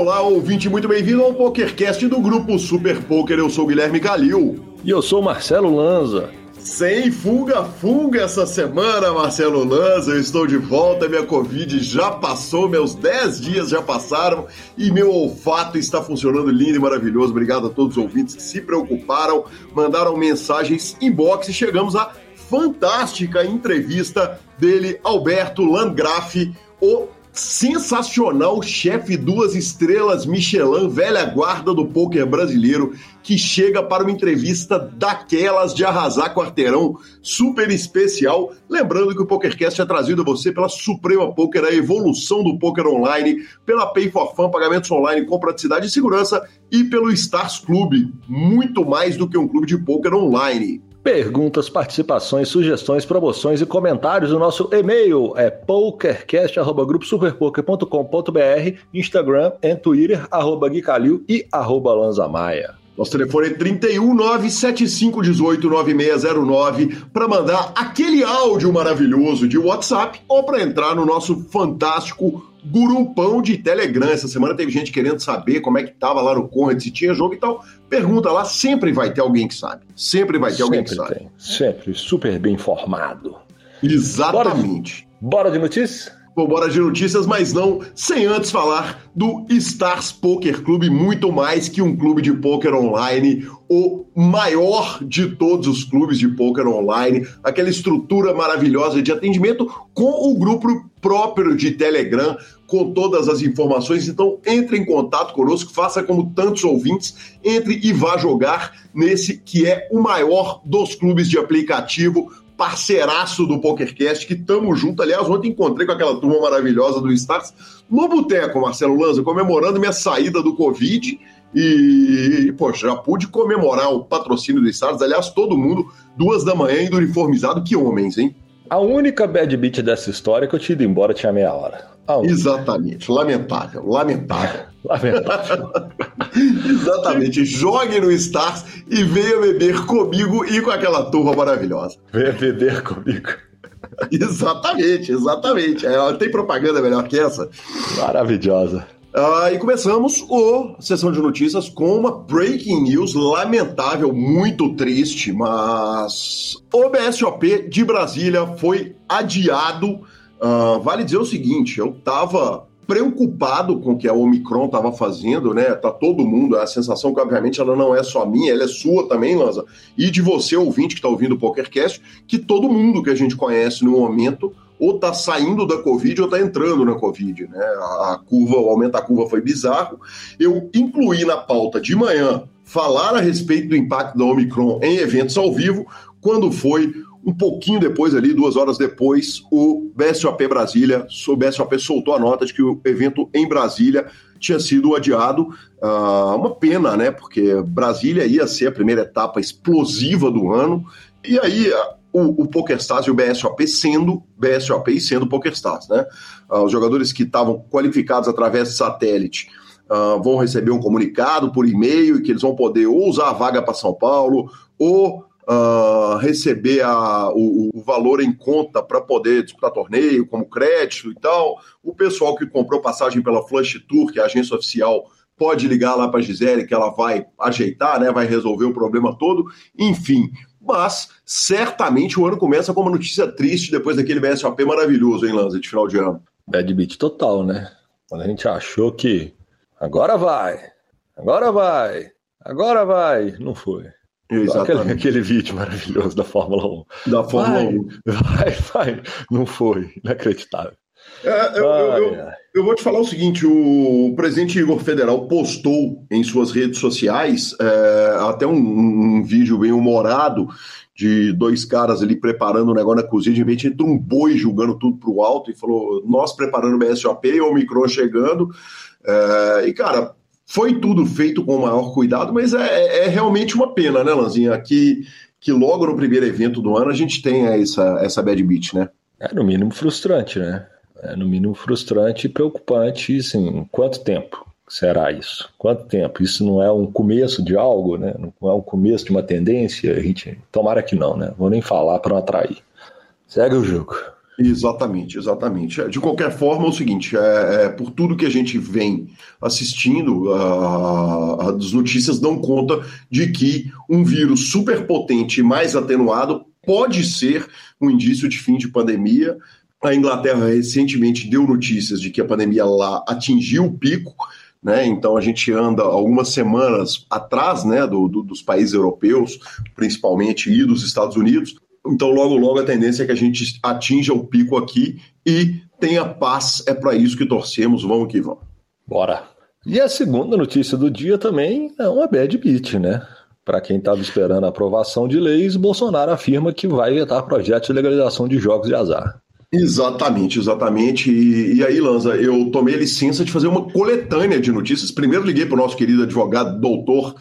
Olá, ouvinte, muito bem-vindo ao PokerCast do Grupo Super Poker. Eu sou o Guilherme Calil. E eu sou Marcelo Lanza. Sem funga-funga essa semana, Marcelo Lanza. Eu estou de volta, minha Covid já passou, meus 10 dias já passaram e meu olfato está funcionando lindo e maravilhoso. Obrigado a todos os ouvintes que se preocuparam, mandaram mensagens inbox e chegamos à fantástica entrevista dele, Alberto Landgraf, o sensacional chefe duas estrelas Michelin, velha guarda do poker brasileiro, que chega para uma entrevista daquelas de arrasar quarteirão super especial. Lembrando que o PokerCast é trazido a você pela Suprema Poker, a evolução do poker online, pela Pay for Fun, pagamentos online com praticidade e segurança, e pelo Stars Club, muito mais do que um clube de poker online. Perguntas, participações, sugestões, promoções e comentários. O nosso e-mail é pokercast.gruposuperpoker.com.br, Instagram e Twitter, arroba Guicalil e arroba Lanzamaia. Nosso telefone é 31975189609 para mandar aquele áudio maravilhoso de WhatsApp ou para entrar no nosso fantástico grupão de Telegram. Essa semana teve gente querendo saber como é que tava lá no Conrad, se tinha jogo e tal. Pergunta lá, sempre vai ter alguém que sabe. Sempre vai ter sempre alguém que sabe. Tem. Sempre, super bem informado. Exatamente. Bora de, bora de notícias? Bora de notícias, mas não sem antes falar do Stars Poker Club, muito mais que um clube de poker online, o maior de todos os clubes de poker online, aquela estrutura maravilhosa de atendimento com o grupo próprio de Telegram, com todas as informações. Então, entre em contato conosco, faça como tantos ouvintes, entre e vá jogar nesse que é o maior dos clubes de aplicativo parceiraço do PokerCast, que tamo junto. Aliás, ontem encontrei com aquela turma maravilhosa do Stars no Boteco, Marcelo Lanza, comemorando minha saída do Covid. E, poxa, já pude comemorar o patrocínio do Stars. Aliás, todo mundo, duas da manhã, indo uniformizado. Que homens, hein? A única bad beat dessa história é que eu tinha ido embora tinha meia hora. Exatamente. Lamentável, lamentável. lamentável. Exatamente. Jogue no Stars e venha beber comigo e com aquela turma maravilhosa. Venha beber comigo. exatamente, exatamente. É, tem propaganda melhor que essa? Maravilhosa. Uh, e começamos a sessão de notícias com uma breaking news lamentável, muito triste, mas o BSOP de Brasília foi adiado Uh, vale dizer o seguinte, eu estava preocupado com o que a Omicron estava fazendo, né? Tá todo mundo, a sensação que obviamente ela não é só minha, ela é sua também, Lanza, e de você ouvinte que está ouvindo o PokerCast, que todo mundo que a gente conhece no momento ou está saindo da Covid ou está entrando na Covid, né? A curva, o aumento da curva foi bizarro. Eu incluí na pauta de manhã falar a respeito do impacto da Omicron em eventos ao vivo, quando foi um pouquinho depois, ali, duas horas depois, o BSOP Brasília, o BSOP soltou a nota de que o evento em Brasília tinha sido adiado. Uh, uma pena, né? Porque Brasília ia ser a primeira etapa explosiva do ano. E aí, o, o PokerStars e o BSOP sendo BSOP e sendo PokerStars, né? Uh, os jogadores que estavam qualificados através de satélite vão receber um comunicado por e-mail que eles vão poder ou usar a vaga para São Paulo ou uh, receber a, o, o, valor em conta para poder disputar torneio, como crédito e tal. O pessoal que comprou passagem pela Flush Tour, que é a agência oficial, pode ligar lá para a Gisele que ela vai ajeitar, né, vai resolver o problema todo. Enfim, mas certamente o ano começa com uma notícia triste depois daquele BSOP maravilhoso, hein, Lanza, de final de ano. Bad beat total, né? Quando a gente achou que agora vai, agora vai, agora vai, não foi. Aquele, aquele, vídeo maravilhoso da Fórmula 1. Da Fórmula vai, 1. Vai, vai. Não foi. Inacreditável. É, eu, eu, eu, eu, vou te falar o seguinte: o presidente Igor Federal postou em suas redes sociais é, até um, um, vídeo bem humorado de dois caras ali preparando o negócio na cozinha, de repente entra um boi julgando tudo pro alto e falou: Nós preparando o BSOP, o Micron chegando. É, e, cara, foi tudo feito com o maior cuidado, mas é, é, é realmente uma pena, né, Lanzinha? Que, que logo no primeiro evento do ano a gente tenha essa, essa bad beat, né? É no mínimo frustrante, né? É no mínimo frustrante e preocupante, assim, quanto tempo será isso? Quanto tempo? Isso não é um começo de algo, né? Não é um começo de uma tendência? A gente, tomara que não, né? Vou nem falar para não atrair. Segue o jogo. Exatamente, exatamente. De qualquer forma, é o seguinte: é, é por tudo que a gente vem assistindo, a, as notícias dão conta de que um vírus superpotente e mais atenuado pode ser um indício de fim de pandemia. A Inglaterra recentemente deu notícias de que a pandemia lá atingiu o pico, né? Então a gente anda algumas semanas atrás, né, do, do, dos países europeus, principalmente e dos Estados Unidos. Então logo logo a tendência é que a gente atinja o pico aqui e tenha paz. É para isso que torcemos. Vamos que vamos. Bora. E a segunda notícia do dia também é uma bad beat, né? Para quem estava esperando a aprovação de leis, Bolsonaro afirma que vai vetar projetos de legalização de jogos de azar. Exatamente, exatamente. E, e, aí, Lanza, eu tomei a licença de fazer uma coletânea de notícias. Primeiro liguei para o nosso querido advogado, doutor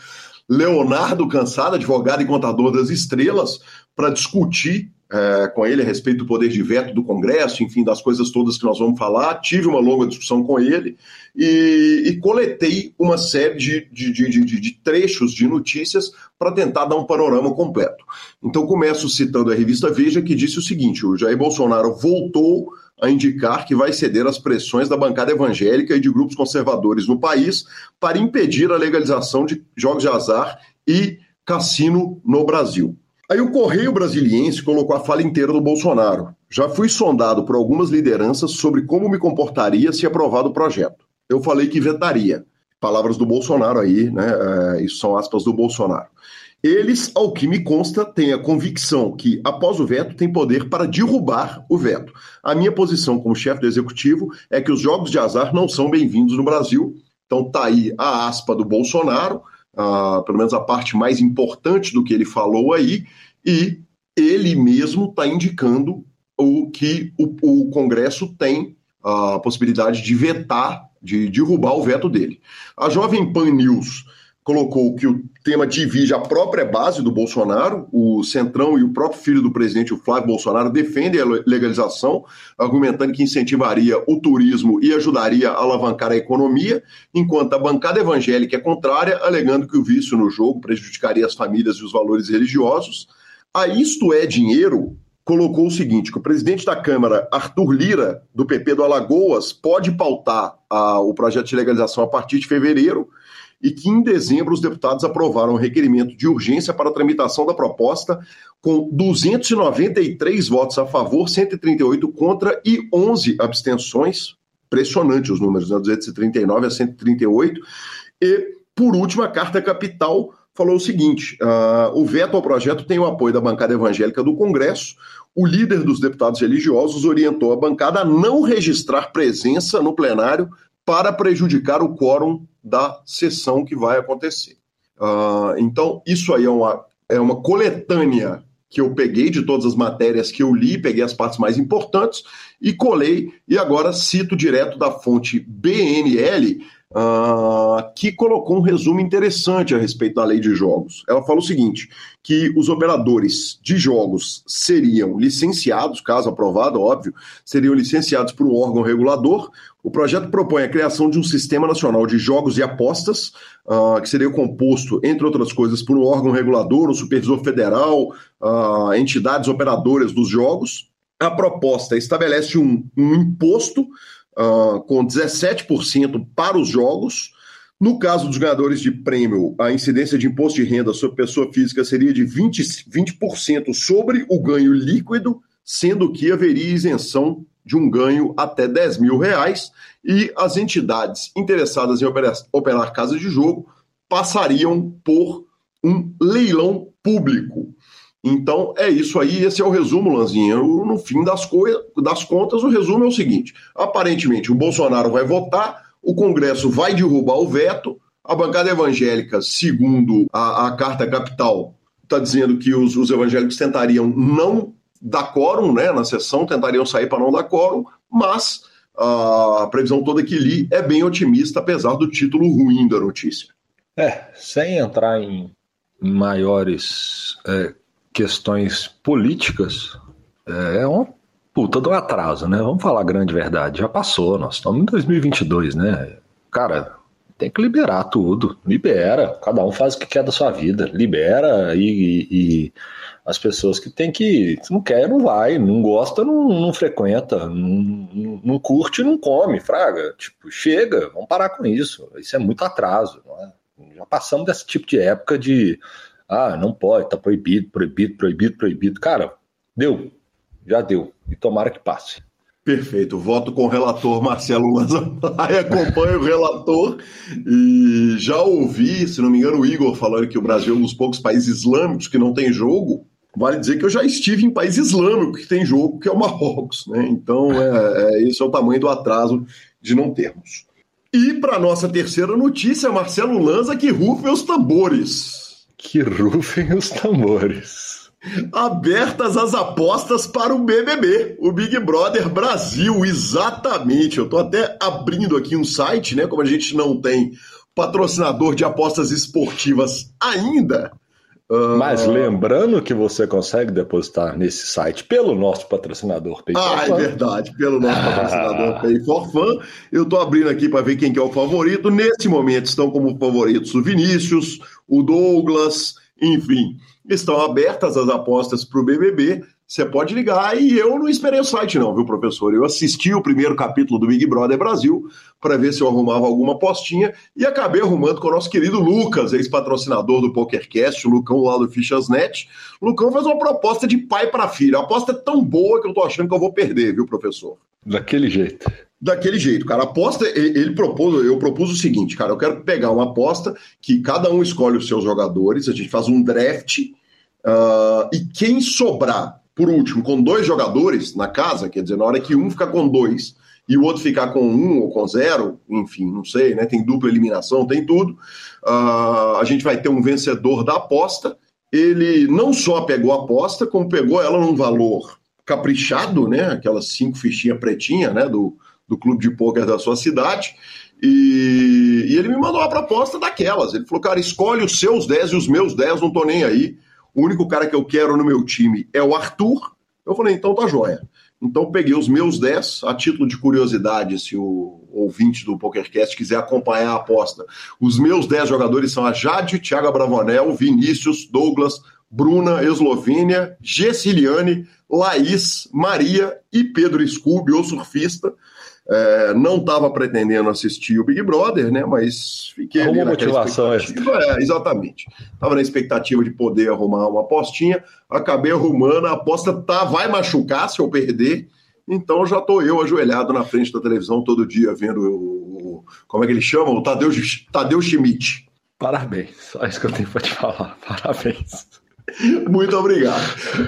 Leonardo Cansado, advogado e contador das estrelas, para discutir é, com ele a respeito do poder de veto do Congresso, enfim, das coisas todas que nós vamos falar. Tive uma longa discussão com ele e, e coletei uma série de, de, de, de trechos de notícias para tentar dar um panorama completo. Então, começo citando a revista Veja, que disse o seguinte: o Jair Bolsonaro voltou a indicar que vai ceder às pressões da bancada evangélica e de grupos conservadores no país para impedir a legalização de jogos de azar e cassino no Brasil. Aí o Correio Brasiliense colocou a fala inteira do Bolsonaro. Já fui sondado por algumas lideranças sobre como me comportaria se aprovado o projeto. Eu falei que vetaria. Palavras do Bolsonaro aí, né? É, isso são aspas do Bolsonaro. Eles, ao que me consta, têm a convicção que, após o veto, tem poder para derrubar o veto. A minha posição como chefe do executivo é que os jogos de azar não são bem-vindos no Brasil. Então tá aí a aspa do Bolsonaro uh, pelo menos a parte mais importante do que ele falou aí, e ele mesmo está indicando o que o, o, Congresso tem a possibilidade de vetar, de derrubar o veto dele. A Jovem Pan News colocou que o tema divide a própria base do Bolsonaro, o Centrão e o próprio filho do presidente, o Flávio Bolsonaro, defendem a legalização, argumentando que incentivaria o turismo e ajudaria a alavancar a economia, enquanto a bancada evangélica é contrária, alegando que o vício no jogo prejudicaria as famílias e os valores religiosos. A Isto é Dinheiro colocou o seguinte: que o presidente da Câmara, Arthur Lira, do PP do Alagoas, pode pautar a, o projeto de legalização a partir de fevereiro e que em dezembro os deputados aprovaram um requerimento de urgência para a tramitação da proposta com 293 votos a favor, 138 contra e 11 abstenções. Impressionante os números, né? 239 a 138. E, por último, a Carta Capital falou o seguinte: uh, o veto ao projeto tem o apoio da bancada evangélica do Congresso. O líder dos deputados religiosos orientou a bancada a não registrar presença no plenário para prejudicar o quórum da sessão que vai acontecer. Uh, então, isso aí é uma, é uma coletânea que eu peguei de todas as matérias que eu li, peguei as partes mais importantes e colei, e agora cito direto da fonte BNL, uh, que colocou um resumo interessante a respeito da lei de jogos. Ela fala o seguinte: que os operadores de jogos seriam licenciados, caso aprovado, óbvio, seriam licenciados por um órgão regulador. O projeto propõe a criação de um sistema nacional de jogos e apostas, uh, que seria composto, entre outras coisas, por um órgão regulador, um supervisor federal, uh, entidades operadoras dos jogos. A proposta estabelece um, um imposto uh, com 17% para os jogos. No caso dos ganhadores de prêmio, a incidência de imposto de renda sobre pessoa física seria de 20%, 20 sobre o ganho líquido, sendo que haveria isenção de um ganho até 10 mil reais e as entidades interessadas em operar, operar casas de jogo passariam por um leilão público. Então é isso aí, esse é o resumo, Lanzinha. No fim das, das contas, o resumo é o seguinte: aparentemente o Bolsonaro vai votar, o Congresso vai derrubar o veto, a bancada evangélica, segundo a, a Carta Capital, está dizendo que os, os, evangélicos tentariam não dar quórum né, na sessão, tentariam sair para não dar quórum, mas a previsão toda que li é bem otimista, apesar do título ruim da notícia. É, sem entrar em maiores é, questões políticas, é, é uma puta do atraso, né? Vamos falar a grande verdade. Já passou, nós estamos em 2022, né? Cara, tem que liberar tudo. Libera. Cada um faz o que quer da sua vida. Libera e, e, e as pessoas que tem que. Se não quer, não vai. Não gosta, não, não frequenta. Não, não, curte, não come. Fraga. Tipo, chega. Vamos parar com isso. Isso é muito atraso. É? Já passamos desse tipo de época de. Ah, não pode, tá proibido, proibido, proibido, proibido. Cara, deu. Já deu. E tomara que passe. Perfeito. Voto com o relator Marcelo Lanzapai, acompanho o relator e já ouvi, se não me engano, o Igor falando que o Brasil é um dos poucos países islâmicos que não tem jogo. Vale dizer que eu já estive em país islâmico que tem jogo, que é o Marrocos, né? Então, é, é, esse é o tamanho do atraso de não termos. E para nossa terceira notícia, Marcelo Lanza que rufem os tambores. Que rufem os tambores abertas as apostas para o BBB, o Big Brother Brasil, exatamente. Eu estou até abrindo aqui um site, né? Como a gente não tem patrocinador de apostas esportivas ainda. Uh... Mas lembrando que você consegue depositar nesse site pelo nosso patrocinador Pay Ah, é verdade, pelo nosso patrocinador Pay for Fun. Eu estou abrindo aqui para ver quem que é o favorito. Nesse momento estão como favoritos o Vinícius, o Douglas, enfim estão abertas as apostas para o BBB. Você pode ligar e eu não esperei o site, não, viu, professor? Eu assisti o primeiro capítulo do Big Brother Brasil para ver se eu arrumava alguma apostinha e acabei arrumando com o nosso querido Lucas, ex-patrocinador do PokerCast, o Lucão lá do Fichasnet. Lucão fez uma proposta de pai para filho. A aposta é tão boa que eu tô achando que eu vou perder, viu, professor? Daquele jeito. Daquele jeito, cara. A aposta, ele propôs, eu propus o seguinte, cara, eu quero pegar uma aposta que cada um escolhe os seus jogadores, a gente faz um draft Uh, e quem sobrar, por último, com dois jogadores na casa, quer dizer, na hora que um ficar com dois e o outro ficar com um ou com zero, enfim, não sei, né? Tem dupla eliminação, tem tudo. Uh, a gente vai ter um vencedor da aposta. Ele não só pegou a aposta, como pegou ela num valor caprichado, né? Aquelas cinco fichinhas pretinhas, né? Do, do clube de pôquer da sua cidade. E, e, ele me mandou uma proposta daquelas. Ele falou, cara, escolhe os seus 10 e os meus 10, não tô nem aí. O único cara que eu quero no meu time é o Arthur. Eu falei, então tá joia. Então peguei os meus 10, a título de curiosidade, se o ouvinte do PokerCast quiser acompanhar a aposta. Os meus 10 jogadores são a Jade, Thiago Bravanel, Vinícius, Douglas, Bruna, Eslovênia, Gessiliane, Laís, Maria e Pedro Scooby, o surfista. É, não estava pretendendo assistir o Big Brother, né? Mas fiquei Arruma ali motivação É, exatamente. Estava na expectativa de poder arrumar uma apostinha, acabei arrumando, a aposta tá, vai machucar se eu perder. Então já estou eu ajoelhado na frente da televisão todo dia vendo o, como é que ele chama? O Tadeu, Tadeu Schmidt. Parabéns, só isso que eu tenho para te falar. Parabéns. Muito obrigado.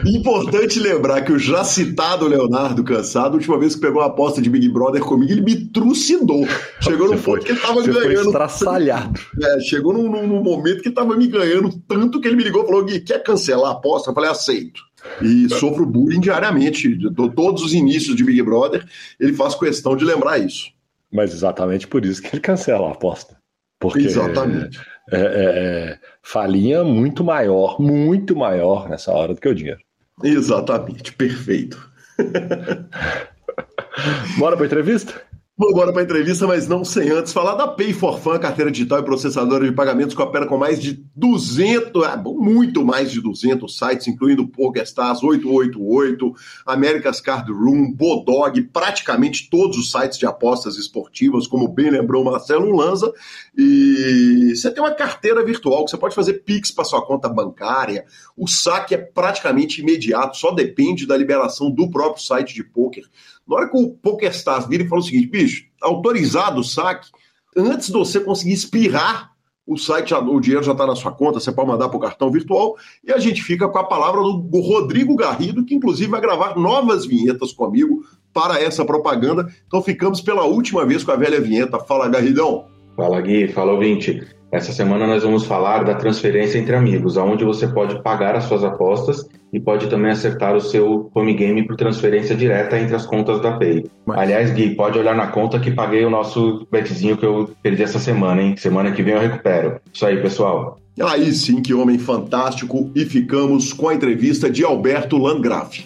Importante lembrar que o já citado Leonardo Cansado, a última vez que pegou a aposta de Big Brother comigo, ele me trucidou. Chegou no ponto que ele tava ganhando. Foi é, chegou num, num, momento que ele tava me ganhando tanto que ele me ligou e falou: Gui, quer cancelar a aposta? Eu falei: aceito. E sofro bullying diariamente. Todos os inícios de Big Brother, ele faz questão de lembrar isso. Mas exatamente por isso que ele cancela a aposta. Porque exatamente. É, é, é, falinha muito maior, muito maior nessa hora do que o dinheiro. Exatamente, perfeito. Bora para entrevista? Vamos embora para a entrevista, mas não sem antes falar da Pay for Fun, carteira digital e processadora de pagamentos que opera com mais de 200, é, muito mais de 200 sites, incluindo PokerStars 888, America's Card Room, Bodog, praticamente todos os sites de apostas esportivas, como bem lembrou Marcelo Lanza. E você tem uma carteira virtual que você pode fazer Pix para sua conta bancária. O saque é praticamente imediato, só depende da liberação do próprio site de poker. Na hora que o PokerStars vira e fala o seguinte, bicho, autorizado o saque, antes de você conseguir espirrar, o site, o dinheiro já está na sua conta, você pode mandar para o cartão virtual, e a gente fica com a palavra do Rodrigo Garrido, que inclusive vai gravar novas vinhetas comigo para essa propaganda. Então ficamos pela última vez com a velha vinheta. Fala, Garridão. Fala, Gui. Fala, ouvinte. Essa semana nós vamos falar da transferência entre amigos, onde você pode pagar as suas apostas e pode também acertar o seu home game por transferência direta entre as contas da Pay. Mas... Aliás, Gui, pode olhar na conta que paguei o nosso betzinho que eu perdi essa semana, hein? Semana que vem eu recupero. Isso aí, pessoal. Aí sim, que homem fantástico. E ficamos com a entrevista de Alberto Landgraf.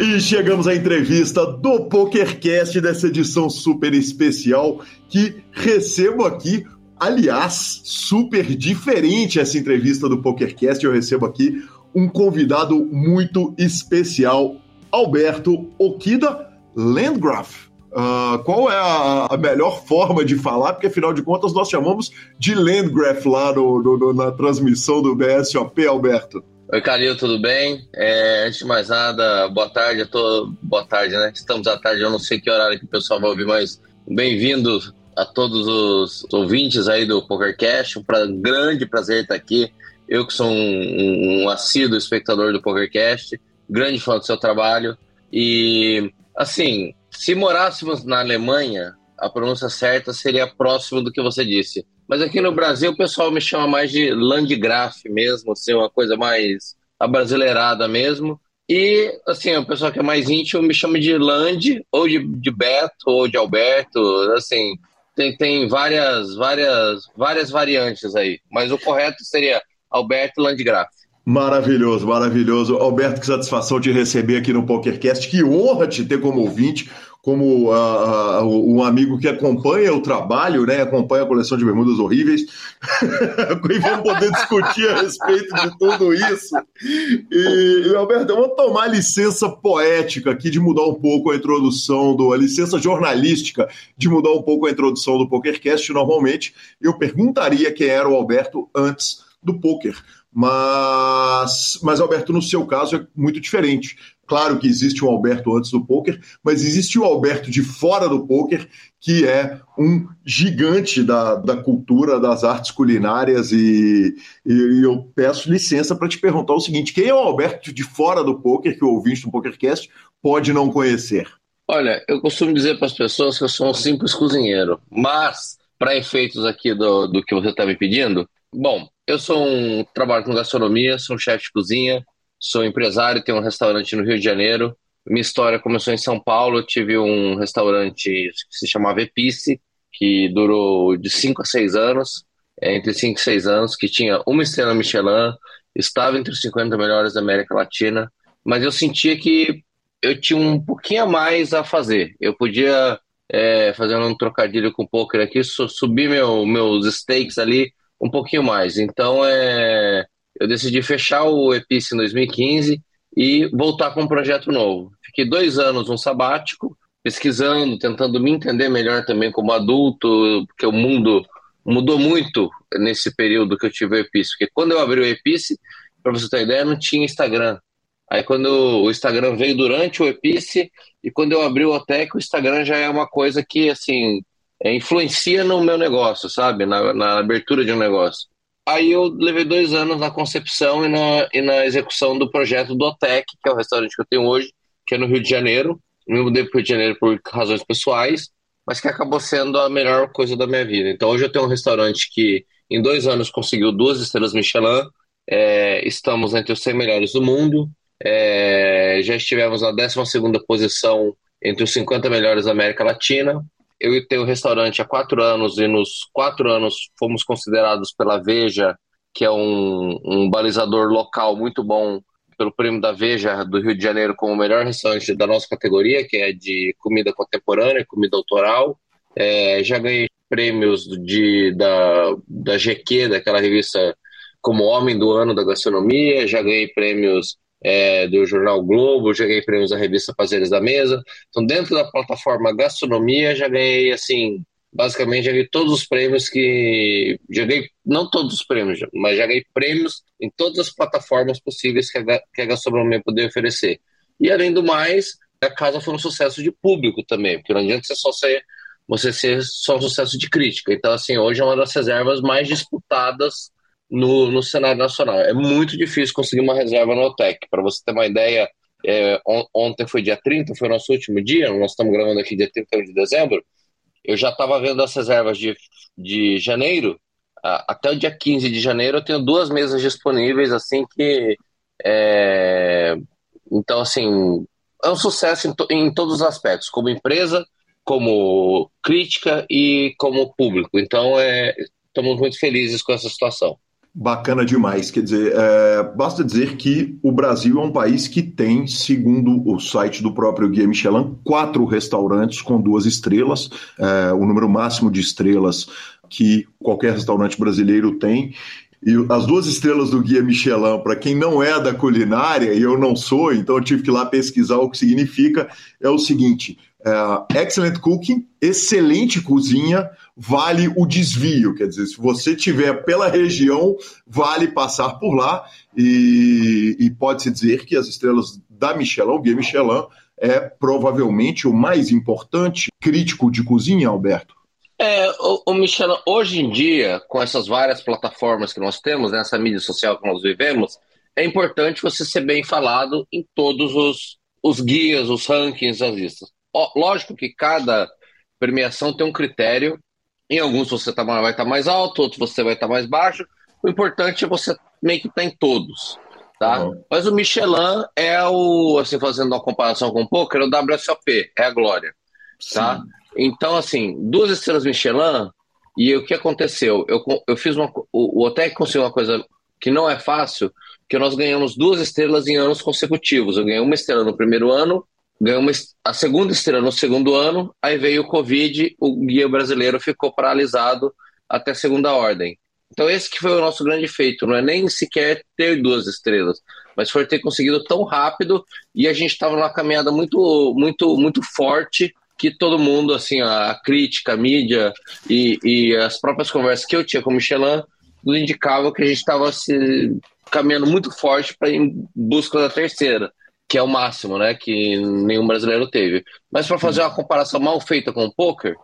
E chegamos à entrevista do PokerCast dessa edição super especial que recebo aqui. Aliás, super diferente essa entrevista do PokerCast. Eu recebo aqui um convidado muito especial, Alberto Okida Landgraf. Uh, qual é a, a, melhor forma de falar? Porque afinal de contas nós chamamos de Landgraf lá no, no, no, na transmissão do BSOP, Alberto. Oi, Calil, tudo bem? É, antes de mais nada, boa tarde, tô... boa tarde, né? Estamos à tarde, eu não sei que horário que o pessoal vai ouvir, mas bem-vindo a todos os ouvintes aí do PokerCast, um pra... grande prazer estar aqui. Eu que sou um, um assíduo espectador do PokerCast, grande fã do seu trabalho e, assim, se morássemos na Alemanha, a pronúncia certa seria próximo do que você disse. Mas aqui no Brasil o pessoal me chama mais de Landgraf mesmo, assim, uma coisa mais abrasileirada mesmo. E, assim, o pessoal que é mais íntimo me chama de Land, ou de, de Beto, ou de Alberto, assim, tem, tem várias, várias, várias variantes aí. Mas o correto seria Alberto Landgraf. Maravilhoso, maravilhoso. Alberto, que satisfação te receber aqui no PokerCast. Que honra te ter como ouvinte como uh, uh, um amigo que acompanha o trabalho, né, acompanha a coleção de bermudas horríveis, e vamos poder discutir a respeito de tudo isso. E, e Alberto, vou tomar licença poética aqui de mudar um pouco a introdução, do, a licença jornalística de mudar um pouco a introdução do PokerCast. Normalmente, eu perguntaria quem era o Alberto antes do poker. Mas, mas Alberto, no seu caso é muito diferente. Claro que existe um Alberto antes do poker, mas existe o Alberto de fora do poker, que é um gigante da, da cultura, das artes culinárias. E, e eu peço licença para te perguntar o seguinte: quem é o Alberto de fora do poker que o ouvinte do PokerCast pode não conhecer? Olha, eu costumo dizer para as pessoas que eu sou um simples cozinheiro, mas para efeitos aqui do, do que você está me pedindo, bom, eu sou um trabalho com gastronomia, sou um chefe de cozinha, Sou empresário, tenho um restaurante no Rio de Janeiro. Minha história começou em São Paulo. Eu tive um restaurante que se chamava Epice, que durou de 5 a 6 anos, é, entre 5 e 6 anos, que tinha uma estrela Michelin, estava entre os 50 melhores da América Latina, mas eu sentia que eu tinha um pouquinho a mais a fazer. Eu podia, é, fazendo um trocadilho com o poker aqui, subir meu, meus stakes ali um pouquinho mais. Então, é, eu decidi fechar o Epice em 2015 e voltar com um projeto novo. Fiquei dois anos um sabático, pesquisando, tentando me entender melhor também como adulto, porque o mundo mudou muito nesse período que eu tive o Epice. Porque quando eu abri o Epice, para você ter ideia, não tinha Instagram. Aí quando o Instagram veio durante o Epice e quando eu abri o Otec, o Instagram já é uma coisa que, assim, é, influencia no meu negócio, sabe? Na, na abertura de um negócio. Aí eu levei dois anos na concepção e na, e na execução do projeto do Otec, que é o restaurante que eu tenho hoje, que é no Rio de Janeiro. Me mudei para o Rio de Janeiro por razões pessoais, mas que acabou sendo a melhor coisa da minha vida. Então hoje eu tenho um restaurante que em dois anos conseguiu duas estrelas Michelin, é, estamos entre os 100 melhores do mundo, é, já estivemos na 12 posição entre os 50 melhores da América Latina, eu tenho um restaurante há quatro anos e nos quatro anos fomos considerados pela Veja, que é um, um balizador local muito bom, pelo prêmio da Veja do Rio de Janeiro, como o melhor restaurante da nossa categoria, que é de comida contemporânea, comida autoral. É, já ganhei prêmios de, da, da GQ, daquela revista como Homem do Ano da Gastronomia, já ganhei prêmios é, do Jornal Globo, já ganhei prêmios da revista Fazeres da Mesa. Então, dentro da plataforma Gastronomia, já ganhei, assim, basicamente, já ganhei todos os prêmios que. Já ganhei, não todos os prêmios, mas já ganhei prêmios em todas as plataformas possíveis que a, que a gastronomia poder oferecer. E, além do mais, a casa foi um sucesso de público também, porque não adianta você só ser. Você ser só um sucesso de crítica. Então, assim, hoje é uma das reservas mais disputadas no, no cenário nacional. É muito difícil conseguir uma reserva no OTEC. Para você ter uma ideia, é, on, ontem foi dia 30, foi nosso último dia, nós estamos gravando aqui dia 31 de dezembro. Eu já estava vendo as reservas de, de janeiro, até o dia 15 de janeiro eu tenho duas mesas disponíveis, assim que. É, então, assim, é um sucesso em, to, em todos os aspectos, como empresa, como crítica e como público. Então, é, estamos muito felizes com essa situação. Bacana demais. Quer dizer, é, basta dizer que o Brasil é um país que tem, segundo o site do próprio Guia Michelin, quatro restaurantes com duas estrelas, é, o número máximo de estrelas que qualquer restaurante brasileiro tem. E as duas estrelas do Guia Michelin, para quem não é da culinária, e eu não sou, então eu tive que ir lá pesquisar o que significa, é o seguinte: é, excellent cooking, excelente cozinha, vale o desvio. Quer dizer, se você tiver pela região, vale passar por lá. E, e pode-se dizer que as estrelas da Michelin, o Guia Michelin, é provavelmente o mais importante crítico de cozinha, Alberto. É, o, o Michelin, hoje em dia, com essas várias plataformas que nós temos, nessa mídia social que nós vivemos, é importante você ser bem falado em todos os, os guias, os rankings, as listas. Lógico que cada premiação tem um critério. Em alguns você tá, vai estar tá mais alto, outros você vai estar tá mais baixo. O importante é você meio que estar tá em todos. Tá? Uhum. Mas o Michelin é o, assim, fazendo uma comparação com o poker, é o WSOP, é a glória. Tá? Então, assim, duas estrelas Michelin, e o que aconteceu? Eu, eu fiz uma. O, o Otec conseguiu uma coisa que não é fácil, que nós ganhamos duas estrelas em anos consecutivos. Eu ganhei uma estrela no primeiro ano ganhou a segunda estrela no segundo ano, aí veio o Covid, o guia brasileiro ficou paralisado até segunda ordem. Então esse que foi o nosso grande feito, não é nem sequer ter duas estrelas, mas foi ter conseguido tão rápido e a gente estava numa caminhada muito, muito, muito forte que todo mundo, assim, a crítica, a mídia e, e as próprias conversas que eu tinha com o Michelin, tudo indicava que a gente estava se caminhando muito forte para em busca da terceira que é o máximo, né? Que nenhum brasileiro teve. Mas para fazer uma comparação mal feita com o poker,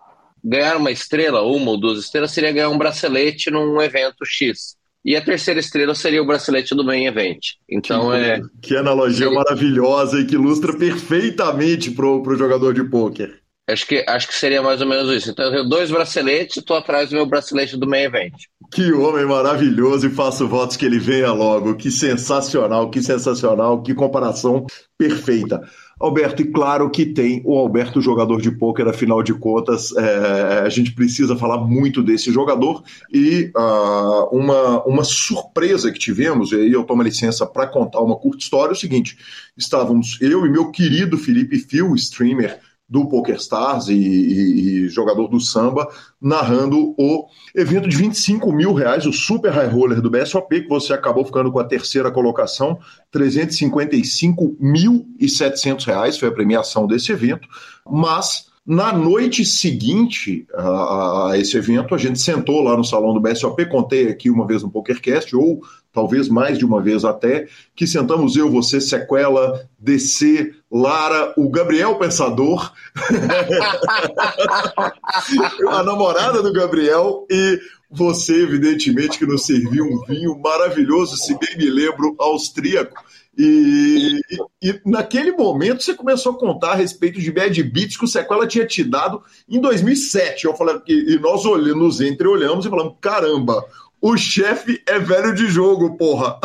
ganhar uma estrela, uma ou duas estrelas, seria ganhar um bracelete num evento X. E a terceira estrela seria o bracelete do main event. Então que, é. Que analogia maravilhosa e que ilustra perfeitamente pro, pro jogador de pôquer. Acho que, acho que seria mais ou menos isso. Então eu tenho dois braceletes e estou atrás do meu bracelete do main event. Que homem maravilhoso e faço votos que ele venha logo. Que sensacional, que sensacional, que comparação perfeita. Alberto, e claro que tem o Alberto jogador de pôquer, afinal de contas, é, a gente precisa falar muito desse jogador e uh, uma, uma surpresa que tivemos, e aí eu tomo licença para contar uma curta história, é o seguinte, estávamos eu e meu querido Felipe Fio, streamer, do PokerStars e, e, e, jogador do samba, narrando o evento de 25 mil reais, o Super High Roller do BSOP, que você acabou ficando com a terceira colocação, 355.700 reais foi a premiação desse evento, mas na noite seguinte a, a, esse evento, a gente sentou lá no salão do BSOP, contei aqui uma vez no PokerCast, ou talvez mais de uma vez até, que sentamos eu, você, Sequela, DC, Lara, o Gabriel Pensador, a namorada do Gabriel e você, evidentemente, que nos serviu um vinho maravilhoso, se bem me lembro, austríaco. E, e, e, naquele momento você começou a contar a respeito de bad beats que o Sequela tinha te dado em 2007. Eu falei, e nós olhamos, nos entreolhamos e falamos: caramba, o chefe é velho de jogo, porra.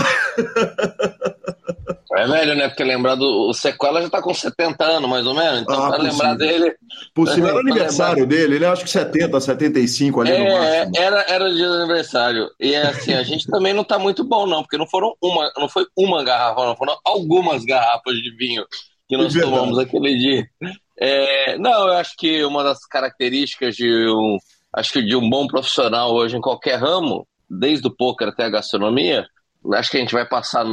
É velho, né? Porque lembrar do. O Sequela já tá com 70 anos, mais ou menos. Então, ah, pra possível. lembrar dele. Possível. Era o aniversário lembrar... dele, ele acho que 70, 75 ali é, no máximo. Era, era o dia do aniversário. E é assim, a gente também não tá muito bom, não, porque não foram uma, não foi uma garrafa, não, foram algumas garrafas de vinho que nós é tomamos aquele dia. É, não, eu acho que uma das características de um. Acho que de um bom profissional hoje em qualquer ramo desde o poker até a gastronomia, acho que a gente vai passar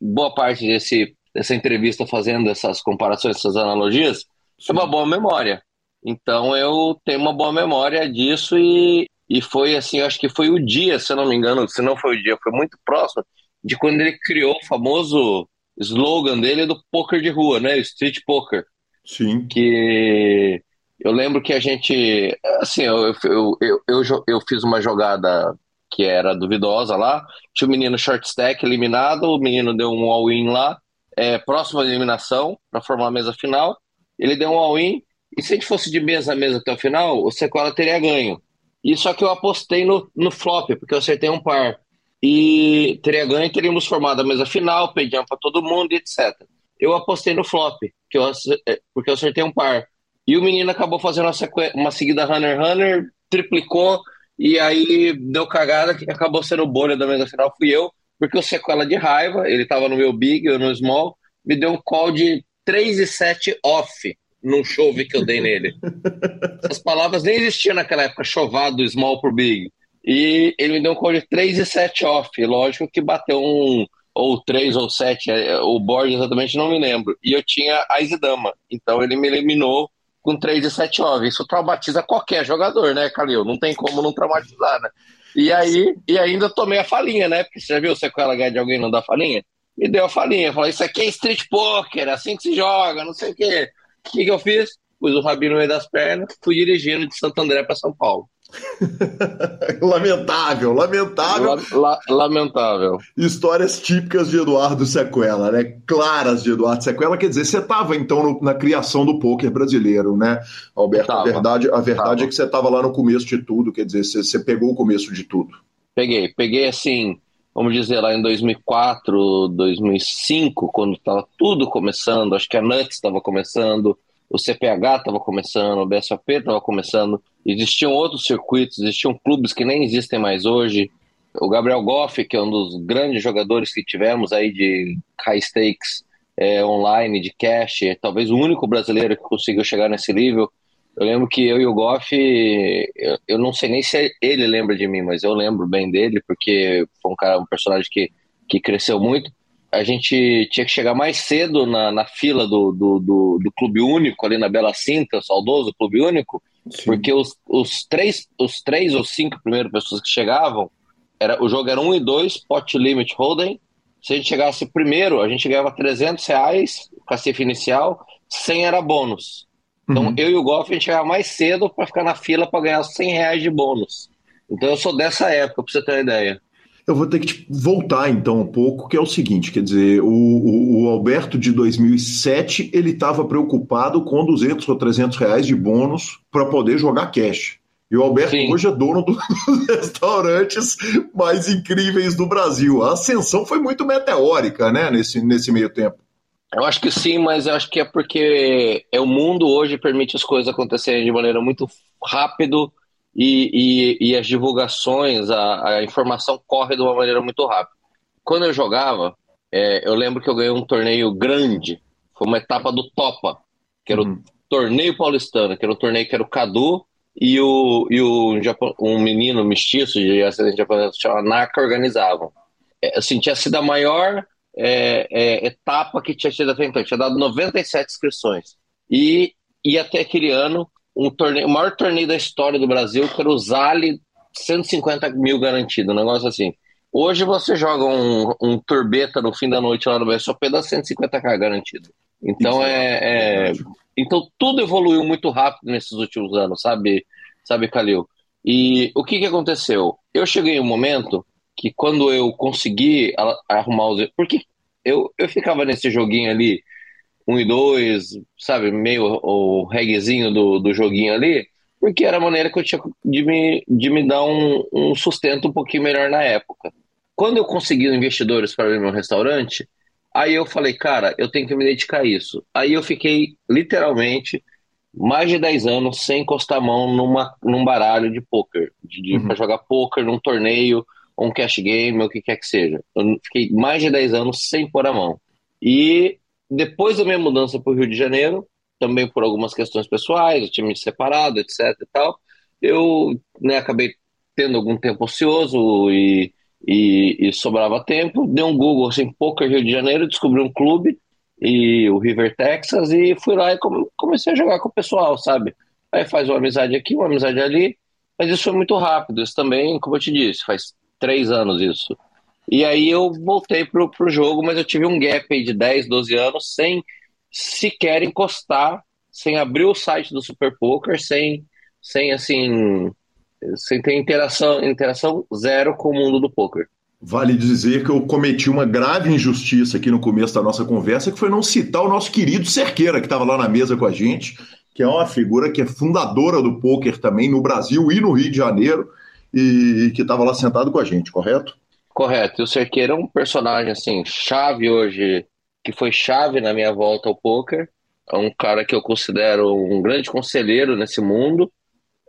boa parte desse, dessa entrevista fazendo essas comparações, essas analogias, Sim. é uma boa memória. Então eu tenho uma boa memória disso e, e foi assim, acho que foi o dia, se eu não me engano, se não foi o dia, foi muito próximo de quando ele criou o famoso slogan dele do poker de rua, né? O street poker. Sim. Que eu lembro que a gente, assim, eu, eu, eu, eu, eu fiz uma jogada que era duvidosa lá. Tinha o menino short stack eliminado, o menino deu um all-in lá, é, próxima eliminação, para formar a mesa final. Ele deu um all-in, e se a gente fosse de mesa a mesa até o final, o Sequoia teria ganho. E só que eu apostei no, no flop, porque eu acertei um par. E teria ganho, teríamos formado a mesa final, pedíamos para todo mundo, etc. Eu apostei no flop, que eu, é, porque eu acertei um par. E o menino acabou fazendo uma, uma seguida runner-runner, triplicou, E aí deu cagada que acabou sendo bolha da mesa final, fui eu, porque o sequela de raiva, ele tava no meu big, eu no small, me deu um call de 3 e 7 off num chove que eu dei nele. Essas palavras nem existiam naquela época, chovado, small por big. E ele me deu um call de 3 e 7 off. Lógico que bateu um, ou 3 ou 7, é, o board exatamente não me lembro. E eu tinha a Dama. Então ele me eliminou com 3 e 7 off. Isso traumatiza qualquer jogador, né, Calil? Não tem como não traumatizar, né? E aí, e ainda tomei a falinha, né? Porque você já viu o sequela de alguém não dá falinha? Me deu a falinha. Falou, isso aqui é street poker, é assim que se joga, não sei o quê. O que, que eu fiz? Pus o rabinho no meio das pernas, fui dirigindo de Santo André para São Paulo. lamentável, lamentável. La, la, lamentável. Histórias típicas de Eduardo Sequela, né? Claras de Eduardo Sequela. Quer dizer, você estava então no, na criação do poker brasileiro, né, Alberto? Tava, a verdade, a verdade é que você estava lá no começo de tudo, quer dizer, você, você pegou o começo de tudo. Peguei, peguei assim, vamos dizer, lá em 2004, 2005, quando estava tudo começando, acho que a Nuts estava começando, o CPH estava começando, o BSOP estava começando, existiam outros circuitos, existiam clubes que nem existem mais hoje. O Gabriel Goff, que é um dos grandes jogadores que tivemos aí de high stakes é, online, de cash, é talvez o único brasileiro que conseguiu chegar nesse nível. Eu lembro que eu e o Goff, eu, eu não sei nem se ele lembra de mim, mas eu lembro bem dele, porque foi um cara, um personagem que, que cresceu muito a gente tinha que chegar mais cedo na, na fila do, do, do, do, Clube Único, ali na Bela Cinta, saudoso Clube Único, Sim. porque os, os, três, os três ou cinco primeiras pessoas que chegavam, era, o jogo era um e dois, pot limit holding. Se a gente chegasse primeiro, a gente ganhava 300 reais, cacife inicial, 100 era bônus. Então uhum. eu e o Golf a gente chegava mais cedo para ficar na fila para ganhar 100 reais de bônus. Então eu sou dessa época, para você ter uma ideia. Eu vou ter que te voltar então um pouco, que é o seguinte, quer dizer, o, o, o Alberto de 2007, ele estava preocupado com 200 ou 300 reais de bônus para poder jogar cash. E o Alberto Sim. hoje é dono do, dos restaurantes mais incríveis do Brasil. A ascensão foi muito meteórica, né, nesse, nesse meio tempo. Eu acho que sim, mas eu acho que é porque é o mundo hoje permite as coisas acontecerem de maneira muito rápido e, e, e as divulgações, a, a, informação corre de uma maneira muito rápida. Quando eu jogava, é, eu lembro que eu ganhei um torneio grande, foi uma etapa do Topa, que era o uhum. torneio paulistano, que era o torneio que era o Cadu e o, e o um menino mestiço de ascendente japonês chamado Naka organizavam. É, assim, tinha sido a maior é, é, etapa que tinha sido até então, tinha dado 97 inscrições. E, e até aquele ano um torneio, o maior torneio da história do Brasil, que era o Zali 150 mil garantido, um negócio assim. Hoje você joga um, um turbeta no fim da noite lá no BSOP, dá 150k garantido. Então é, é, é, Então tudo evoluiu muito rápido nesses últimos anos, sabe, sabe, Calil? E o que, que aconteceu? Eu cheguei em um momento que quando eu consegui arrumar os. Porque eu, eu ficava nesse joguinho ali 1 e 2, sabe, meio o reggaezinho do, do joguinho ali, porque era a maneira que eu tinha de me, de me dar um, um sustento um pouquinho melhor na época. Quando eu consegui investidores para abrir meu restaurante, aí eu falei, cara, eu tenho que me dedicar a isso. Aí eu fiquei, literalmente, mais de 10 anos sem encostar a mão numa, num baralho de poker, de, de uhum. para jogar poker num torneio, um cash game, ou o que quer que seja. Eu fiquei mais de 10 anos sem pôr a mão. E depois da minha mudança para o Rio de Janeiro, também por algumas questões pessoais, eu tinha me separado, etc e tal, eu né, acabei tendo algum tempo ocioso e, e, e, sobrava tempo, dei um Google assim, Poker Rio de Janeiro, descobri um clube, e o River Texas, e fui lá e comecei a jogar com o pessoal, sabe? Aí faz uma amizade aqui, uma amizade ali, mas isso foi muito rápido, isso também, como eu te disse, faz três anos isso. E aí eu voltei pro, pro jogo, mas eu tive um gap aí de 10, 12 anos sem sequer encostar, sem abrir o site do Super Poker, sem, sem assim, sem ter interação, interação zero com o mundo do poker. Vale dizer que eu cometi uma grave injustiça aqui no começo da nossa conversa, que foi não citar o nosso querido Cerqueira, que estava lá na mesa com a gente, que é uma figura que é fundadora do poker também no Brasil e no Rio de Janeiro, e que estava lá sentado com a gente, correto? Correto. E o Cerqueira é um personagem, assim, chave hoje, que foi chave na minha volta ao poker. É um cara que eu considero um grande conselheiro nesse mundo.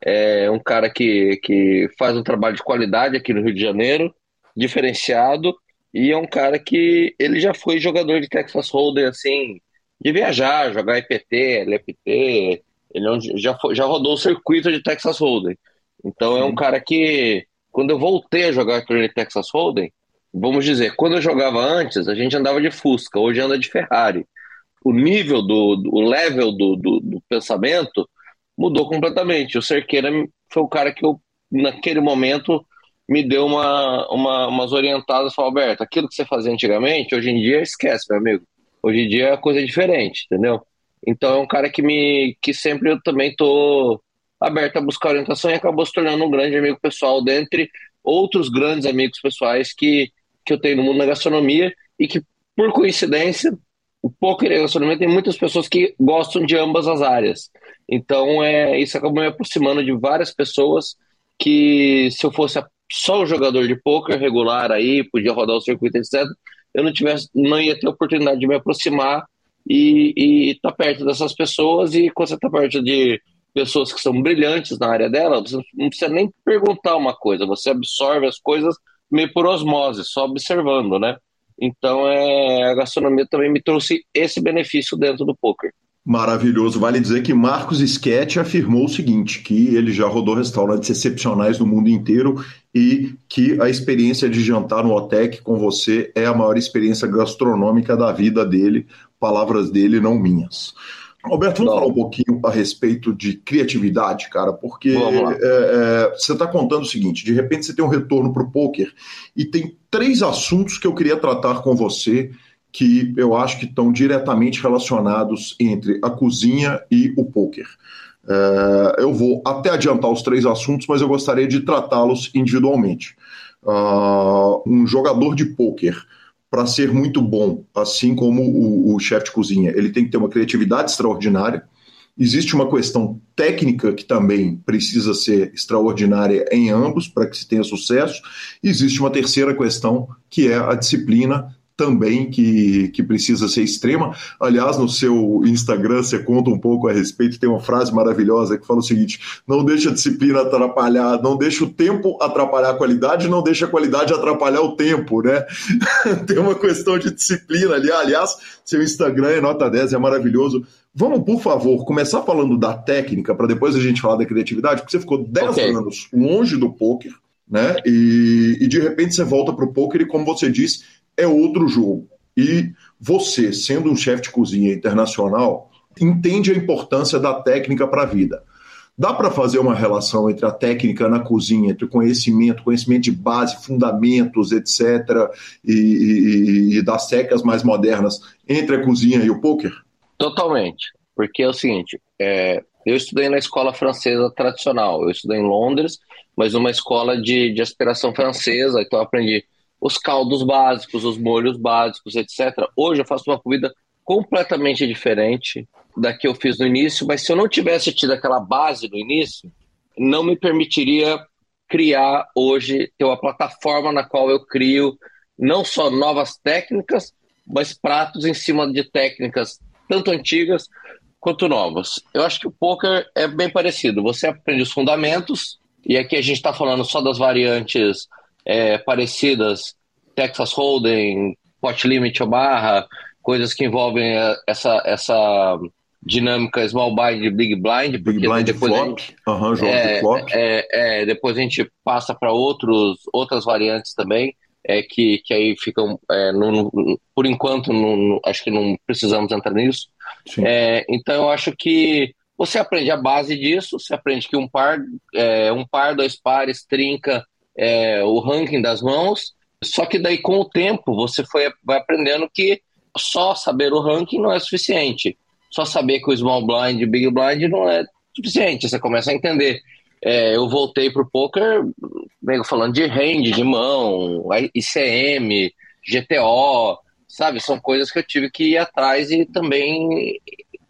é um cara que, que faz um trabalho de qualidade aqui no Rio de Janeiro, diferenciado, e é um cara que ele já foi jogador de Texas Hold'em, assim, de viajar, jogar IPT, LPT, ele é já, foi, já rodou o circuito de Texas Hold'em. Então é um cara que, quando eu voltei a jogar de Texas Hold'em, vamos dizer, quando eu jogava antes, a gente andava de Fusca, hoje anda de Ferrari. O nível do, do o level do, do, do, pensamento mudou completamente. O Cerqueira foi o cara que eu, naquele momento, me deu uma, uma, umas orientadas, falou, Alberto, aquilo que você fazia antigamente, hoje em dia esquece, meu amigo. Hoje em dia é coisa diferente, entendeu? Então é um cara que me que sempre eu também tô aberto a buscar orientação e acabou se tornando um grande amigo pessoal dentre outros grandes amigos pessoais que, que eu tenho no mundo da gastronomia e que, por coincidência, o poker e a gastronomia tem muitas pessoas que gostam de ambas as áreas. Então, é, isso acabou me aproximando de várias pessoas que, se eu fosse só o jogador de poker regular aí, podia rodar o circuito, etc., eu não tivesse, não ia ter oportunidade de me aproximar e estar tá perto dessas pessoas. E quando você está perto de pessoas que são brilhantes na área dela, você não precisa nem perguntar uma coisa, você absorve as coisas meio por osmose, só observando, né? Então é, a gastronomia também me trouxe esse benefício dentro do poker. Maravilhoso. Vale dizer que Marcos Sketch afirmou o seguinte: que ele já rodou restaurantes excepcionais no mundo inteiro e que a experiência de jantar no Otec com você é a maior experiência gastronômica da vida dele. Palavras dele, não minhas. Roberto, vamos Não. falar um pouquinho a respeito de criatividade, cara, porque é, é, você está contando o seguinte: de repente você tem um retorno para o poker e tem três assuntos que eu queria tratar com você que eu acho que estão diretamente relacionados entre a cozinha e o poker. É, eu vou até adiantar os três assuntos, mas eu gostaria de tratá-los individualmente. Uh, um jogador de poker para ser muito bom, assim como o, o chefe de cozinha. Ele tem que ter uma criatividade extraordinária. Existe uma questão técnica que também precisa ser extraordinária em ambos para que se tenha sucesso. Existe uma terceira questão que é a disciplina também que, que precisa ser extrema. Aliás, no seu Instagram você conta um pouco a respeito, tem uma frase maravilhosa que fala o seguinte: não deixa a disciplina atrapalhar, não deixa o tempo atrapalhar a qualidade, não deixa a qualidade atrapalhar o tempo, né? tem uma questão de disciplina ali. Aliás, seu Instagram é nota 10, é maravilhoso. Vamos, por favor, começar falando da técnica, para depois a gente falar da criatividade, porque você ficou 10 okay. anos longe do poker, né? E, e de repente você volta para o poker e, como você disse, é outro jogo. E você, sendo um chefe de cozinha internacional, entende a importância da técnica para a vida. Dá para fazer uma relação entre a técnica na cozinha, entre conhecimento, conhecimento de base, fundamentos, etc., e, e, e das técnicas mais modernas, entre a cozinha e o poker? Totalmente. Porque é o seguinte: é, eu estudei na escola francesa tradicional, eu estudei em Londres, mas numa escola de, de aspiração francesa, então eu aprendi os caldos básicos, os molhos básicos, etc. Hoje eu faço uma comida completamente diferente da que eu fiz no início, mas se eu não tivesse tido aquela base no início, não me permitiria criar hoje, ter uma plataforma na qual eu crio não só novas técnicas, mas pratos em cima de técnicas tanto antigas quanto novas. Eu acho que o poker é bem parecido. Você aprende os fundamentos, e aqui a gente está falando só das variantes é, parecidas, Texas Hold'em, Pot Limit ou barra, coisas que envolvem é, essa, essa dinâmica small blind big blind, porque big blind depois flop. Gente, uhum, é, é, é, depois a gente passa para outros outras variantes também, é que, que aí ficam é, por enquanto acho que não precisamos entrar nisso. É, então eu acho que você aprende a base disso, você aprende que um par, um par, dois pares, trinca, é, o ranking das mãos, só que daí com o tempo você foi, vai aprendendo que só saber o ranking não é suficiente. Só saber que o small blind e big blind não é suficiente. Você começa a entender. É, eu voltei pro poker, meio falando de range, de mão, ICM, GTO, sabe? São coisas que eu tive que ir atrás e também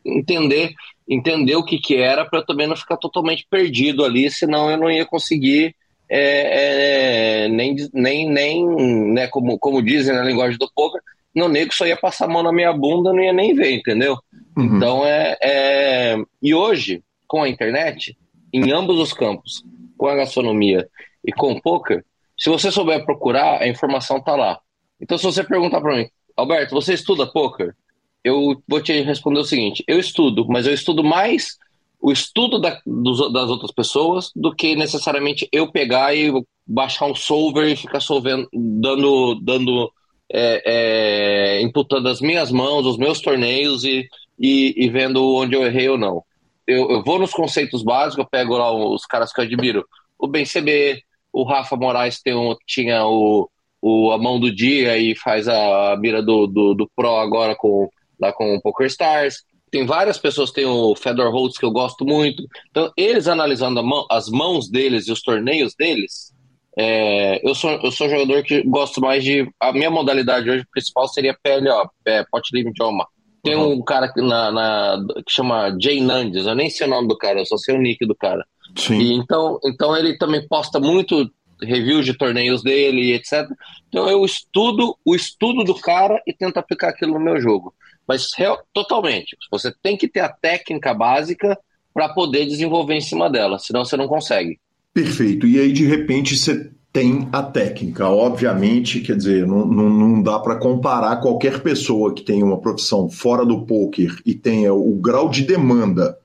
entender entender o que que era para eu também não ficar totalmente perdido ali, senão eu não ia conseguir é, é, nem, nem, nem né, como, como dizem na linguagem do poker, no nego só ia passar a mão na minha bunda, não ia nem ver, entendeu? Uhum. Então é, é. E hoje, com a internet, em ambos os campos, com a gastronomia e com o poker, se você souber procurar, a informação está lá. Então, se você perguntar para mim, Alberto, você estuda poker? Eu vou te responder o seguinte: eu estudo, mas eu estudo mais o estudo da, dos, das outras pessoas do que necessariamente eu pegar e baixar um solver e ficar solvendo, dando, dando é, é, imputando as minhas mãos, os meus torneios e, e, e vendo onde eu errei ou não. Eu, eu, vou nos conceitos básicos, eu pego lá os caras que eu admiro. O Ben CB, o Rafa Moraes tem um, tinha o, o, a mão do dia e faz a, a mira do, do, do, Pro agora com, lá com o Poker Stars. Tem várias pessoas, tem o Fedor Holtz que eu gosto muito. Então, eles analisando mão, as mãos deles e os torneios deles, é, eu, sou, eu sou jogador que gosto mais de. A minha modalidade hoje principal seria PLO, é, Pot Limit Oma. Tem uhum. um cara na, na, que chama Jay Nandes, eu nem sei o nome do cara, eu só sei o nick do cara. Sim. E então, então ele também posta muito reviews de torneios dele, etc. Então eu estudo o estudo do cara e tento aplicar aquilo no meu jogo. Mas real, totalmente, você tem que ter a técnica básica para poder desenvolver em cima dela, senão você não consegue. Perfeito. E aí, de repente, você tem a técnica. Obviamente, quer dizer, não, não, não dá para comparar qualquer pessoa que tenha uma profissão fora do poker e tenha o grau de demanda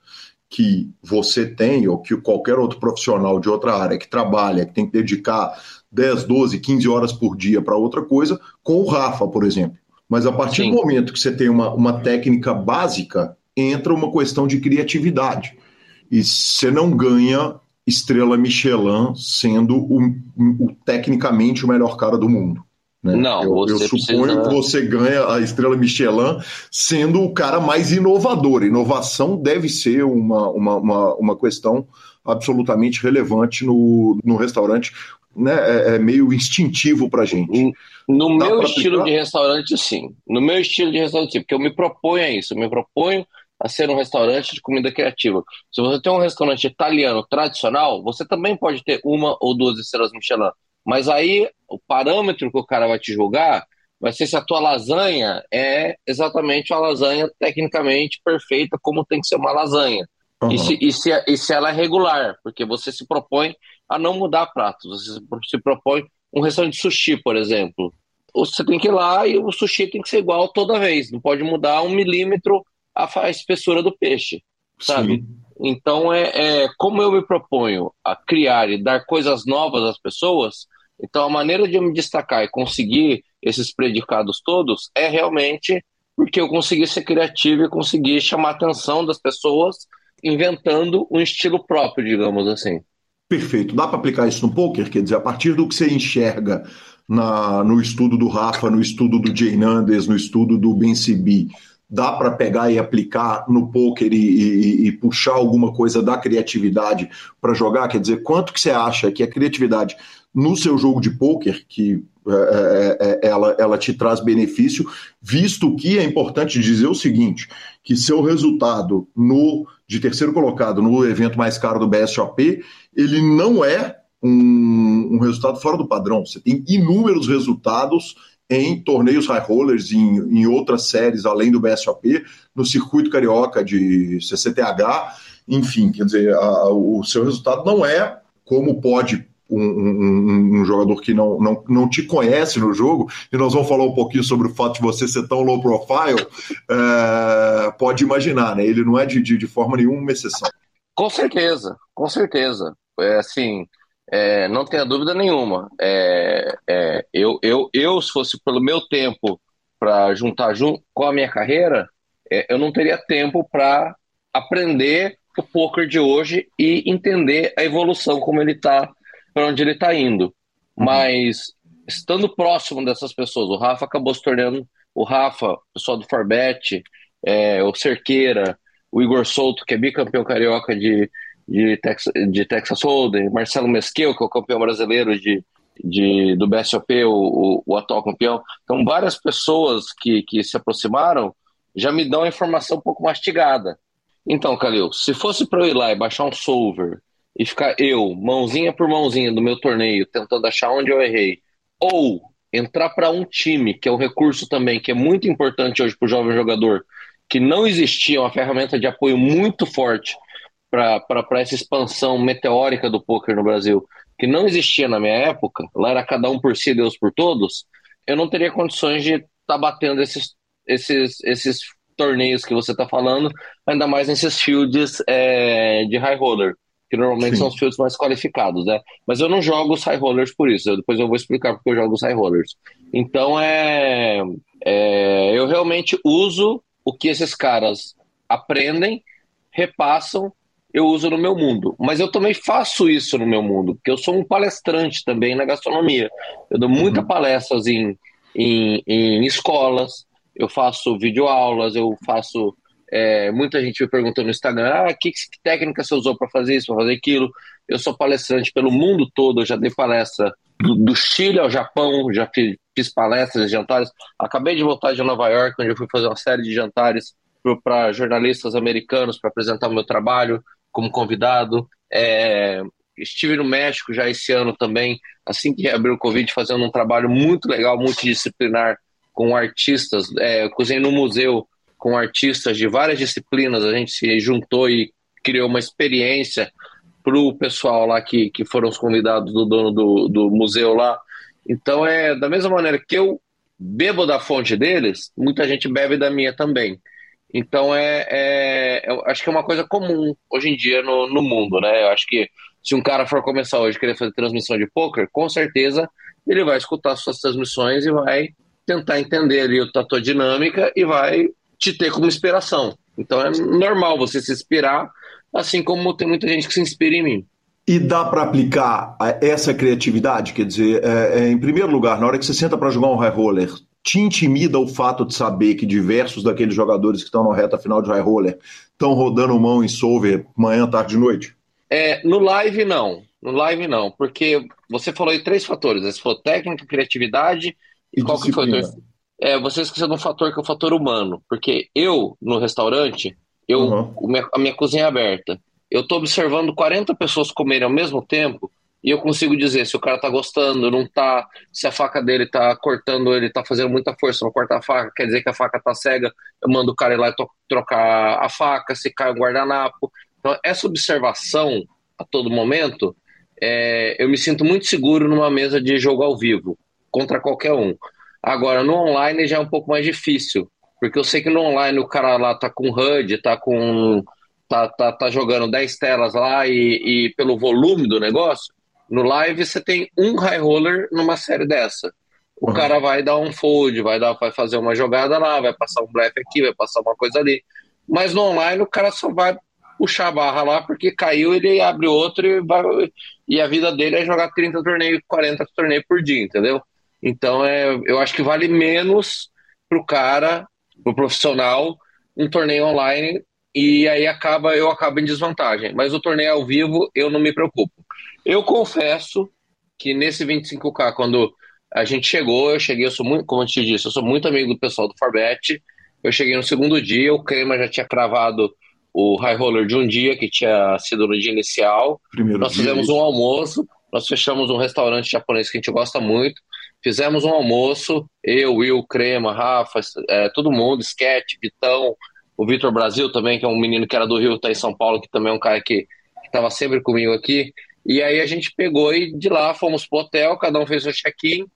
que você tem, ou que qualquer outro profissional de outra área que trabalha, que tem que dedicar 10, 12, 15 horas por dia para outra coisa, com o Rafa, por exemplo. Mas a partir Sim. do momento que você tem uma, uma técnica básica, entra uma questão de criatividade. E você não ganha estrela Michelin sendo o, o, tecnicamente o melhor cara do mundo. Né? Não, eu, eu suponho precisa... que você ganha a estrela Michelin sendo o cara mais inovador. Inovação deve ser uma, uma, uma, uma questão absolutamente relevante no, no restaurante. Né? É, é meio instintivo para gente. No Dá meu estilo aplicar? de restaurante, sim. No meu estilo de restaurante, porque eu me proponho a isso. Eu me proponho a ser um restaurante de comida criativa. Se você tem um restaurante italiano tradicional, você também pode ter uma ou duas estrelas Michelin. Mas aí o parâmetro que o cara vai te julgar vai ser se a tua lasanha é exatamente uma lasanha tecnicamente perfeita, como tem que ser uma lasanha. Uhum. E, se, e, se, e se ela é regular, porque você se propõe a não mudar pratos, você se propõe um restaurante de sushi, por exemplo. Você tem que ir lá e o sushi tem que ser igual toda vez, não pode mudar um milímetro a, espessura do peixe, sabe? Sim. Então, é, é como eu me proponho a criar e dar coisas novas às pessoas, então a maneira de eu me destacar e conseguir esses predicados todos é realmente porque eu consegui ser criativo e consegui chamar a atenção das pessoas inventando um estilo próprio, digamos assim. Perfeito. Dá para aplicar isso no poker? Quer dizer, a partir do que você enxerga na, no estudo do Rafa, no estudo do Jay Nandes, no estudo do Ben Sibi, dá para pegar e aplicar no poker e, e, e, puxar alguma coisa da criatividade para jogar? Quer dizer, quanto que você acha que a criatividade no seu jogo de poker, que é, é, é, ela, ela te traz benefício, visto que é importante dizer o seguinte, que seu resultado no de terceiro colocado no evento mais caro do BSOP, ele não é um, um resultado fora do padrão. Você tem inúmeros resultados em torneios high rollers, em, em outras séries além do BSOP, no circuito carioca de CCTH, enfim, quer dizer, a, o seu resultado não é como pode um, um, um, jogador que não, não, não te conhece no jogo, e nós vamos falar um pouquinho sobre o fato de você ser tão low profile, é, pode imaginar, né? Ele não é de, de, de forma nenhuma uma exceção. Com certeza, com certeza. É assim, é, não tenha dúvida nenhuma. É, é, eu, eu, eu, se fosse pelo meu tempo para juntar junto com a minha carreira, é, eu não teria tempo para aprender o poker de hoje e entender a evolução como ele está, para onde ele está indo. Uhum. Mas estando próximo dessas pessoas, o Rafa acabou se tornando o Rafa, o pessoal do Forbet, é, o Cerqueira, o Igor Souto, que é bicampeão carioca de, de, Texas, de Texas Hold'em, Marcelo Mesquil, que é o campeão brasileiro de, de, do BSOP, o, o, o, atual campeão. Então, várias pessoas que, que se aproximaram já me dão a informação um pouco mastigada. Então, Calil, se fosse para eu ir lá e baixar um solver e ficar eu, mãozinha por mãozinha do meu torneio, tentando achar onde eu errei, ou entrar para um time, que é um recurso também que é muito importante hoje para o jovem jogador, que não existia uma ferramenta de apoio muito forte para essa expansão meteórica do poker no Brasil, que não existia na minha época, lá era cada um por si, Deus por todos, eu não teria condições de estar tá batendo esses, esses, esses torneios que você está falando, ainda mais nesses fields é, de high roller, que normalmente Sim. são os fields mais qualificados, né? Mas eu não jogo os high rollers por isso, depois eu vou explicar porque eu jogo os high rollers. Então é, é eu realmente uso o que esses caras aprendem, repassam, eu uso no meu mundo. Mas eu também faço isso no meu mundo, porque eu sou um palestrante também na gastronomia. Eu dou muitas uhum. palestras em, em, em escolas, eu faço videoaulas, eu faço. É, muita gente me pergunta no Instagram: ah, que, que técnica você usou para fazer isso, para fazer aquilo? Eu sou palestrante pelo mundo todo, eu já dei palestra do, do Chile ao Japão, já fiz, fiz palestras, jantares. Acabei de voltar de Nova York, onde eu fui fazer uma série de jantares para jornalistas americanos para apresentar o meu trabalho como convidado. É, estive no México já esse ano também, assim que abriu o Covid, fazendo um trabalho muito legal, multidisciplinar com artistas. É, cozinhei no museu com artistas de várias disciplinas, a gente se juntou e criou uma experiência para o pessoal lá que, que foram os convidados do dono do, do museu lá. Então, é da mesma maneira que eu bebo da fonte deles, muita gente bebe da minha também. Então, é, é, eu acho que é uma coisa comum hoje em dia no, no mundo, né? Eu acho que se um cara for começar hoje querer fazer transmissão de poker, com certeza ele vai escutar suas transmissões e vai tentar entender ali a tua dinâmica e vai te ter como inspiração. Então é normal você se inspirar, assim como tem muita gente que se inspira em mim. E dá para aplicar essa criatividade? Quer dizer, é, é, em primeiro lugar, na hora que você senta para jogar um high roller, te intimida o fato de saber que diversos daqueles jogadores que estão na reta final de high roller estão rodando mão em solver manhã, tarde e noite? É, no live, não. No live, não. Porque você falou aí três fatores. Você falou técnica, criatividade e qual que foi? É, você esqueceu de um fator que é o fator humano. Porque eu, no restaurante, eu, uhum. a minha cozinha é aberta. Eu estou observando 40 pessoas comerem ao mesmo tempo e eu consigo dizer se o cara tá gostando, não tá, se a faca dele tá cortando, ele tá fazendo muita força no cortar a faca, quer dizer que a faca tá cega, eu mando o cara ir lá e trocar a faca, se cai o guardanapo. Então, essa observação a todo momento, é, eu me sinto muito seguro numa mesa de jogo ao vivo contra qualquer um. Agora, no online já é um pouco mais difícil, porque eu sei que no online o cara lá tá com HUD, tá com. tá, tá, tá jogando 10 telas lá e, e pelo volume do negócio, no live você tem um high roller numa série dessa. O uhum. cara vai dar um fold, vai, dar, vai fazer uma jogada lá, vai passar um blefe aqui, vai passar uma coisa ali. Mas no online o cara só vai puxar a barra lá, porque caiu, ele abre outro e, vai, e a vida dele é jogar 30 torneios, 40 torneios por dia, entendeu? Então, é, eu acho que vale menos pro cara, pro profissional, um torneio online e aí acaba eu acabo em desvantagem. Mas o torneio ao vivo eu não me preocupo. Eu confesso que nesse 25K, quando a gente chegou, eu cheguei, eu sou muito, como eu te disse, eu sou muito amigo do pessoal do Forbet. Eu cheguei no segundo dia, o Crema já tinha cravado o high roller de um dia, que tinha sido no dia inicial. Primeiro nós fizemos um almoço, nós fechamos um restaurante japonês que a gente gosta muito. Fizemos um almoço, eu, Will, Crema, Rafa, é, todo mundo, Sketch, Vitão, o Vitor Brasil também, que é um menino que era do Rio, tá em São Paulo, que também é um cara que estava sempre comigo aqui. E aí a gente pegou e de lá fomos pro hotel, cada um fez seu check-in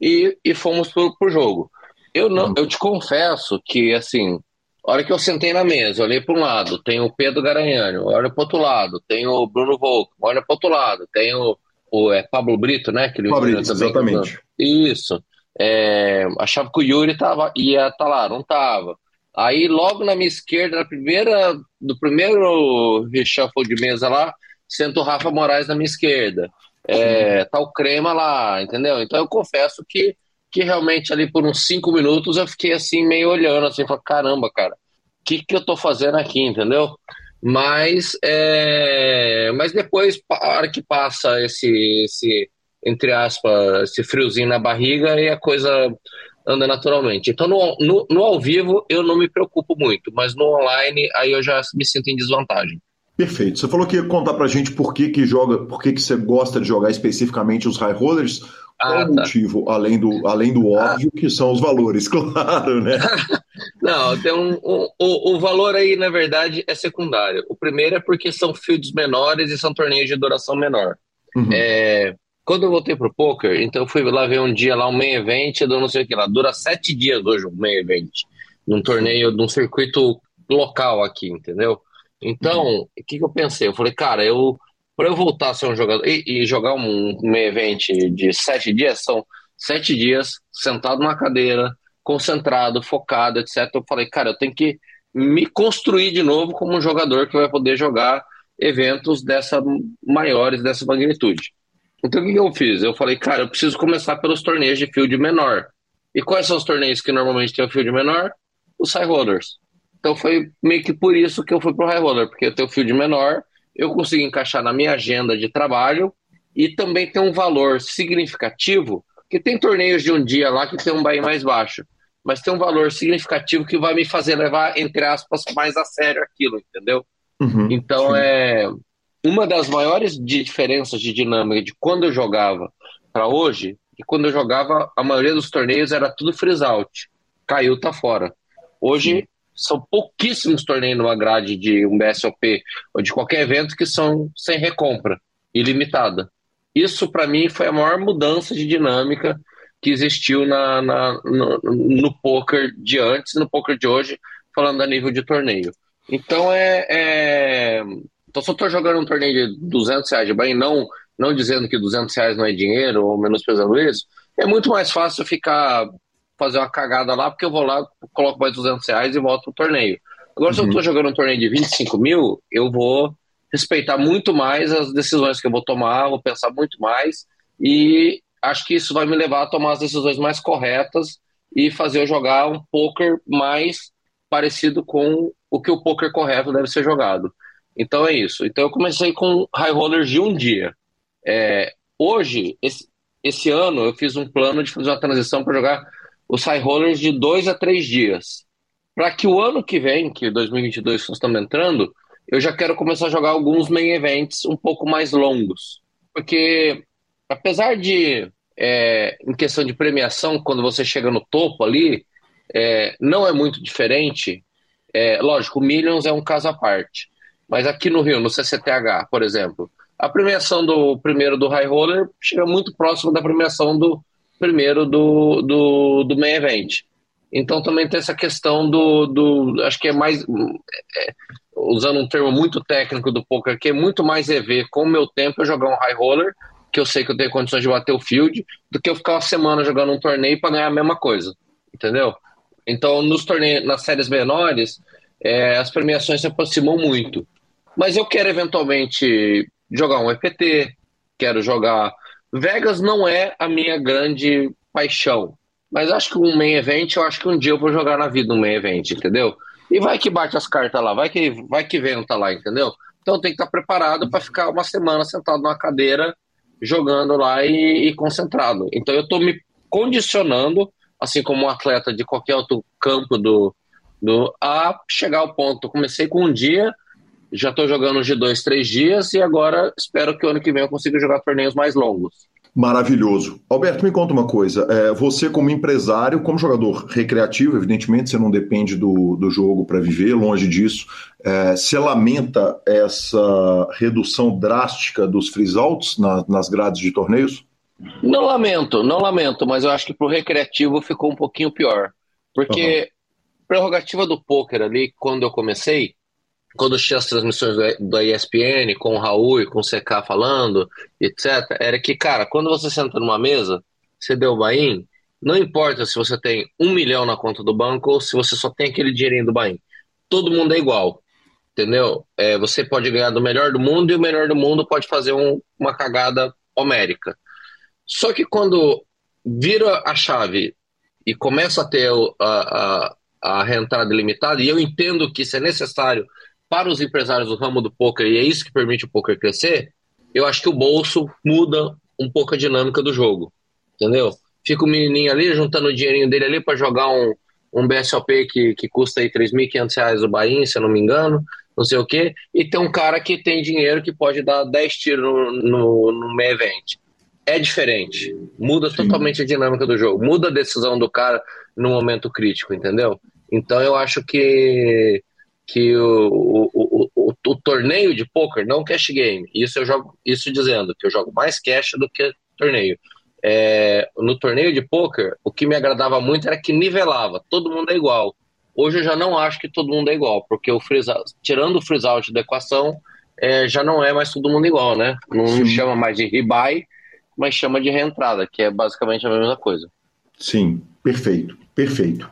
e, e fomos pro, pro jogo. Eu não, eu te confesso que assim, a hora que eu sentei na mesa, olhei para um lado, tem o Pedro Garanhani, olha para outro lado, tem o Bruno Volk, olha para outro lado, tem o, o é, Pablo Brito, né? Que Pablo Brito, também, exatamente. Isso. É, achava que o Yuri tava, ia estar tá lá, não tava. Aí logo na minha esquerda, na primeira, do primeiro reshuffle de mesa lá, senta o Rafa Moraes na minha esquerda. É, tá o Crema lá, entendeu? Então eu confesso que que realmente ali por uns cinco minutos eu fiquei assim, meio olhando, assim, falei, caramba, cara, o que, que eu tô fazendo aqui, entendeu? Mas, é... mas depois, a hora que passa esse, esse, entre aspas, esse friozinho na barriga e a coisa anda naturalmente. Então, no, no, no ao vivo, eu não me preocupo muito, mas no online, aí eu já me sinto em desvantagem. Perfeito. Você falou que ia contar pra gente por que, que joga, por que, que você gosta de jogar especificamente os high rollers. Qual ah, o tá. motivo, além do, alem do óbvio, ah. que são os valores, claro, né? Não, tem um, um, o, o valor aí, na verdade, é secundário. O primeiro é porque são fields menores e são torneios de duração menor. Uhum. É, quando eu voltei pro poker, então eu fui lá ver um dia lá um main event do não sei o que lá. Dura sete dias hoje um main event. Num torneio, num circuito local aqui, entendeu? Então, uhum. o que, que eu pensei? Eu falei, cara, eu para eu voltar a ser um jogador e, e jogar um, um event de sete dias, são sete dias sentado na cadeira, concentrado, focado, etc. Eu falei, cara, eu tenho que me construir de novo como um jogador que vai poder jogar eventos dessa maiores, dessa magnitude. Então o que eu fiz? Eu falei, cara, eu preciso começar pelos torneios de field menor. E quais são os torneios que normalmente tem o field menor? Os high rollers. Então foi meio que por isso que eu fui pro high roller, porque eu tenho field menor eu consigo encaixar na minha agenda de trabalho e também tem um valor significativo, que tem torneios de um dia lá que tem um buy mais baixo, mas tem um valor significativo que vai me fazer levar, entre aspas, mais a sério aquilo, entendeu? Uhum, então sim. é uma das maiores diferenças de dinâmica de quando eu jogava para hoje, e quando eu jogava, a maioria dos torneios era tudo freeze out. Caiu, tá fora. Hoje são pouquíssimos torneios numa grade de um BSOP ou de qualquer evento que são sem recompra, ilimitada. Isso, para mim, foi a maior mudança de dinâmica que existiu na, na no, no poker de antes no poker de hoje, falando a nível de torneio. Então, é. é... Então, se eu estou jogando um torneio de 200 reais de bem, não, não dizendo que 200 reais não é dinheiro ou menos pesando isso, é muito mais fácil ficar fazer uma cagada lá, porque eu vou lá, coloco mais 200 reais e volto pro torneio. Agora, uhum. se eu tô uhum. jogando um torneio de 25 mil, eu vou respeitar muito mais as decisões que eu vou tomar, vou pensar muito mais e acho que isso vai me levar a tomar as decisões mais corretas e fazer eu jogar um poker mais parecido com o que o poker correto deve ser jogado. Então é isso. Então eu comecei com high rollers de um dia. É, hoje, esse, esse ano, eu fiz um plano de fazer uma transição para jogar os high rollers de dois a três dias. Para que o ano que vem, que 2022 nós estamos entrando, eu já quero começar a jogar alguns main events um pouco mais longos. Porque, apesar de, é, em questão de premiação, quando você chega no topo ali, é, não é muito diferente. É, lógico, o Millions é um caso à parte. Mas aqui no Rio, no CCTH, por exemplo, a premiação do primeiro do High Roller chega muito próximo da premiação do, primeiro do, do, do main event. Então também tem essa questão do, do acho que é mais, é, usando um termo muito técnico do poker, que é muito mais EV com o meu tempo eu jogar um high roller, que eu sei que eu tenho condições de bater o field, do que eu ficar uma semana jogando um torneio para ganhar a mesma coisa, entendeu? Então nos torneios, nas séries menores, é, as premiações se aproximam muito. Mas eu quero eventualmente jogar um EPT, quero jogar Vegas não é a minha grande paixão. Mas acho que um main event, eu acho que um dia eu vou jogar na vida um main event, entendeu? E vai que bate as cartas lá, vai que, vai que venta lá, entendeu? Então tem que estar preparado para ficar uma semana sentado numa cadeira, jogando lá e, e concentrado. Então eu estou me condicionando, assim como um atleta de qualquer outro campo do, do a chegar ao ponto. Comecei com um dia, já estou jogando de dois, três dias e agora espero que o ano que vem eu consiga jogar torneios mais longos. Maravilhoso. Alberto, me conta uma coisa. É, você, como empresário, como jogador recreativo, evidentemente você não depende do, do jogo para viver, longe disso. É, você lamenta essa redução drástica dos freeze-outs na, nas grades de torneios? Não lamento, não lamento, mas eu acho que para o recreativo ficou um pouquinho pior. Porque uhum. prerrogativa do poker ali, quando eu comecei, quando tinha as transmissões da ESPN com o Raul e com o CK falando, etc., era que, cara, quando você senta numa mesa, você deu o buy não importa se você tem um milhão na conta do banco ou se você só tem aquele dinheirinho do buy Todo mundo é igual, entendeu? É, você pode ganhar do melhor do mundo e o melhor do mundo pode fazer um, uma cagada homérica. Só que quando vira a chave e começa a ter a, a, a reentrada limitada, e eu entendo que isso é necessário para os empresários do ramo do poker, e é isso que permite o poker crescer, eu acho que o bolso muda um pouco a dinâmica do jogo, entendeu? Fica o menininho ali juntando o dinheirinho dele ali para jogar um, um BSOP que, que custa aí 3.500 reais o Bahia, se eu não me engano, não sei o quê, e tem um cara que tem dinheiro que pode dar 10 tiros no, no, no event. É diferente, muda Sim. totalmente a dinâmica do jogo, muda a decisão do cara no momento crítico, entendeu? Então eu acho que, que o, o, o, o, torneio de poker, não cash game, isso eu jogo, isso dizendo que eu jogo mais cash do que torneio. É, no torneio de poker, o que me agradava muito era que nivelava, todo mundo é igual. Hoje eu já não acho que todo mundo é igual, porque o freeze out, tirando o freeze out da equação, é, já não é mais todo mundo igual, né? Não Sim. chama mais de rebuy, mas chama de reentrada, que é basicamente a mesma coisa. Sim, perfeito, perfeito.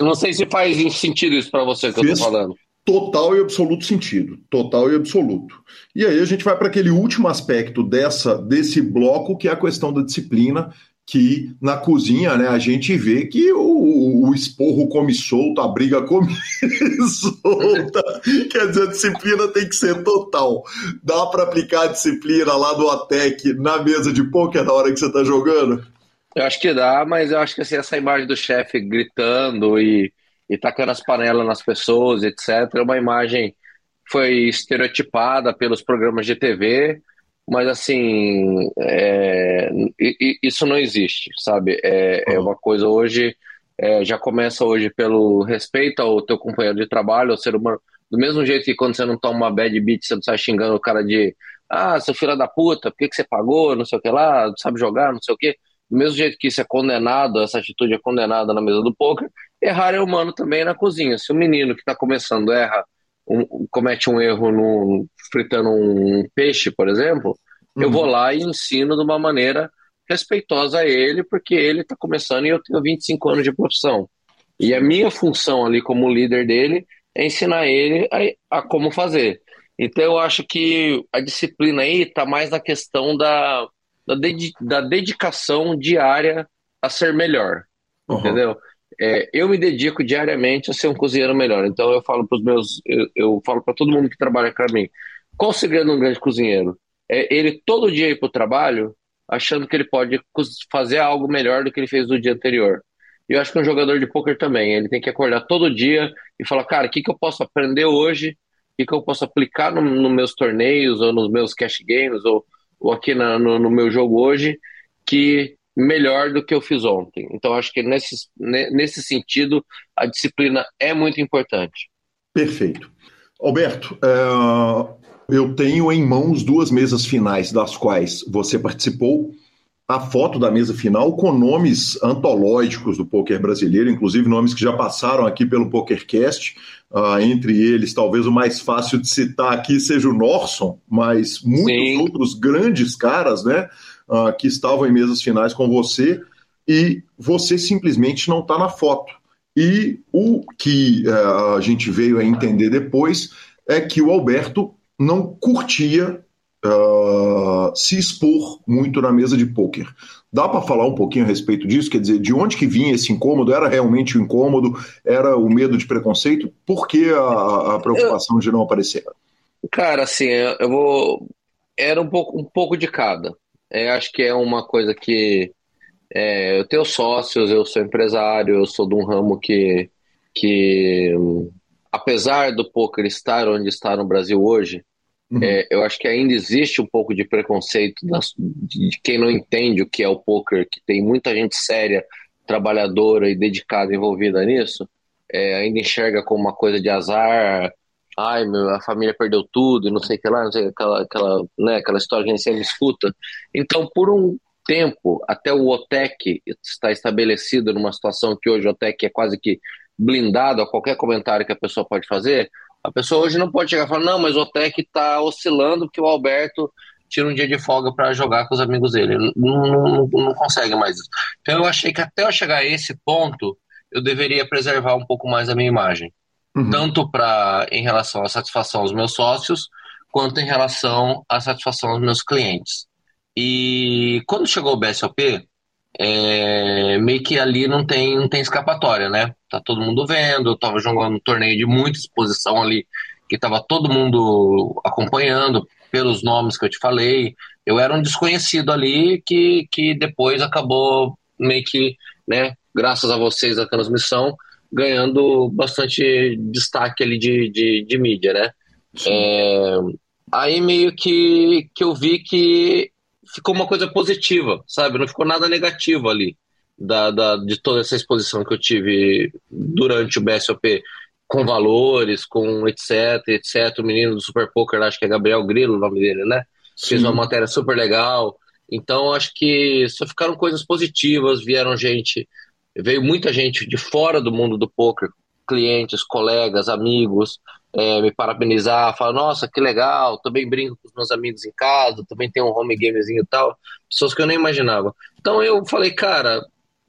Não sei se faz sentido isso para você que Fez eu tô falando. Total e absoluto sentido, total e absoluto. E aí a gente vai para aquele último aspecto dessa desse bloco, que é a questão da disciplina, que na cozinha, né, a gente vê que o, o esporro come solto, a briga come solta. Quer dizer, a disciplina tem que ser total. Dá para aplicar a disciplina lá do ATEC na mesa de pôquer na hora que você está jogando? Eu acho que dá, mas eu acho que assim, essa imagem do chefe gritando e, e tacando as panelas nas pessoas, etc., é uma imagem foi estereotipada pelos programas de TV mas assim, é, isso não existe, sabe? É, é uma coisa hoje, é, já começa hoje pelo respeito ao teu companheiro de trabalho, ao ser humano, do mesmo jeito que quando você não toma uma bad beat, você não sai xingando o cara de ah, seu filho da puta, por que, que você pagou, não sei o que lá, sabe jogar, não sei o que. Do mesmo jeito que isso é condenado, essa atitude é condenada na mesa do poker, errar é humano também na cozinha. Se o menino que está começando erra um, comete um erro no, fritando um peixe, por exemplo, uhum. eu vou lá e ensino de uma maneira respeitosa a ele, porque ele está começando e eu tenho 25 anos de profissão. E a minha função ali como líder dele é ensinar ele a, a como fazer. Então eu acho que a disciplina aí está mais na questão da, da, da, dedicação diária a ser melhor. Uhum. Entendeu? É, eu me dedico diariamente a ser um cozinheiro melhor. Então eu falo para os meus, eu, eu falo para todo mundo que trabalha para mim, qual o segredo de um grande cozinheiro? É ele todo dia ir para o trabalho achando que ele pode fazer algo melhor do que ele fez no dia anterior. E eu acho que um jogador de poker também, ele tem que acordar todo dia e falar, cara, o que, que eu posso aprender hoje? O que, que eu posso aplicar nos no meus torneios ou nos meus cash games ou aqui na, no, no meu jogo hoje que melhor do que eu fiz ontem. Então, acho que nesse, nesse sentido, a disciplina é muito importante. Perfeito. Alberto, é, eu tenho em mãos duas mesas finais, das quais você participou. A foto da mesa final com nomes antológicos do poker brasileiro, inclusive nomes que já passaram aqui pelo PokerCast. Uh, entre eles, talvez o mais fácil de citar aqui seja o Norson, mas muitos Sim. outros grandes caras, né? uh, que estavam em mesas finais com você e você simplesmente não está na foto. E o que uh, a gente veio a entender depois é que o Alberto não curtia uh, se expor muito na mesa de pôquer. Dá para falar um pouquinho a respeito disso? Quer dizer, de onde que vinha esse incômodo? Era realmente o um incômodo? Era o medo de preconceito? Por que a, a preocupação eu, de não aparecer? Cara, assim, eu vou. Era um pouco, um pouco de cada. É, acho que é uma coisa que é, eu tenho sócios, eu sou empresário, eu sou de um ramo que, que apesar do poker estar onde está no Brasil hoje, uhum. é, eu acho que ainda existe um pouco de preconceito das, de, quem não entende o que é o poker, que tem muita gente séria, trabalhadora e dedicada envolvida nisso, é, ainda enxerga como uma coisa de azar, ai, meu, a família perdeu tudo e não sei o que lá, não sei, aquela, aquela, né, aquela história que a gente sempre escuta. Então, por um tempo, até o OTEC está estabelecido numa situação que hoje o OTEC é quase que blindado a qualquer comentário que a pessoa pode fazer, a pessoa hoje não pode chegar e falar, não, mas o OTEC está oscilando porque o Alberto tira um dia de folga para jogar com os amigos dele. Não, não, não consegue mais isso. Então eu achei que até eu chegar a esse ponto, eu deveria preservar um pouco mais a minha imagem uhum. tanto para em relação à satisfação aos meus sócios, quanto em relação à satisfação aos meus clientes. E quando chegou o BSOP, é, meio que ali não tem, não tem escapatória, né? Tá todo mundo vendo, eu tava jogando um torneio de muita exposição ali, que tava todo mundo acompanhando pelos nomes que eu te falei. Eu era um desconhecido ali que, que depois acabou meio que, né, graças a vocês da transmissão, ganhando bastante destaque ali de, de, de mídia, né? É, aí meio que, que eu vi que ficou uma coisa positiva, sabe? Não ficou nada negativo ali. da, da, de toda essa exposição que eu tive durante o BSOP com valores, com etc, etc. O menino do Super Poker, acho que é Gabriel Grilo o nome dele, né? Sim. Fez uma matéria super legal. Então, acho que só ficaram coisas positivas, vieram gente, veio muita gente de fora do mundo do poker, clientes, colegas, amigos, é, me parabenizar, falar, nossa, que legal, também brinco com os meus amigos em casa, também tem um home gamezinho e tal, pessoas que eu nem imaginava. Então eu falei, cara,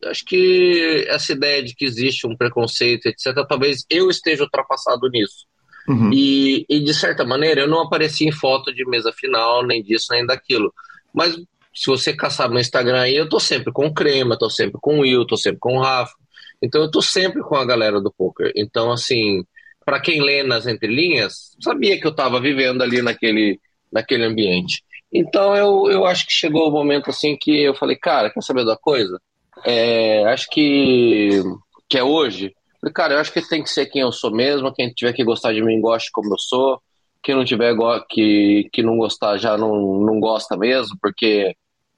acho que essa ideia de que existe um preconceito, etc., talvez eu esteja ultrapassado nisso. Uhum. E, e, de certa maneira, eu não apareci em foto de mesa final, nem disso, nem daquilo. Mas se você caçar no Instagram aí, eu tô sempre com o Crema, tô sempre com o Will, tô sempre com o Rafa. Então eu tô sempre com a galera do poker. Então, assim, para quem lê nas entrelinhas, sabia que eu estava vivendo ali naquele, naquele ambiente. Então eu, eu acho que chegou o momento assim que eu falei, cara, quer saber da coisa? É, acho que, que é hoje. Falei, cara, eu acho que tem que ser quem eu sou mesmo, quem tiver que gostar de mim, goste como eu sou. Quem não tiver que, que não gostar já não, não gosta mesmo, porque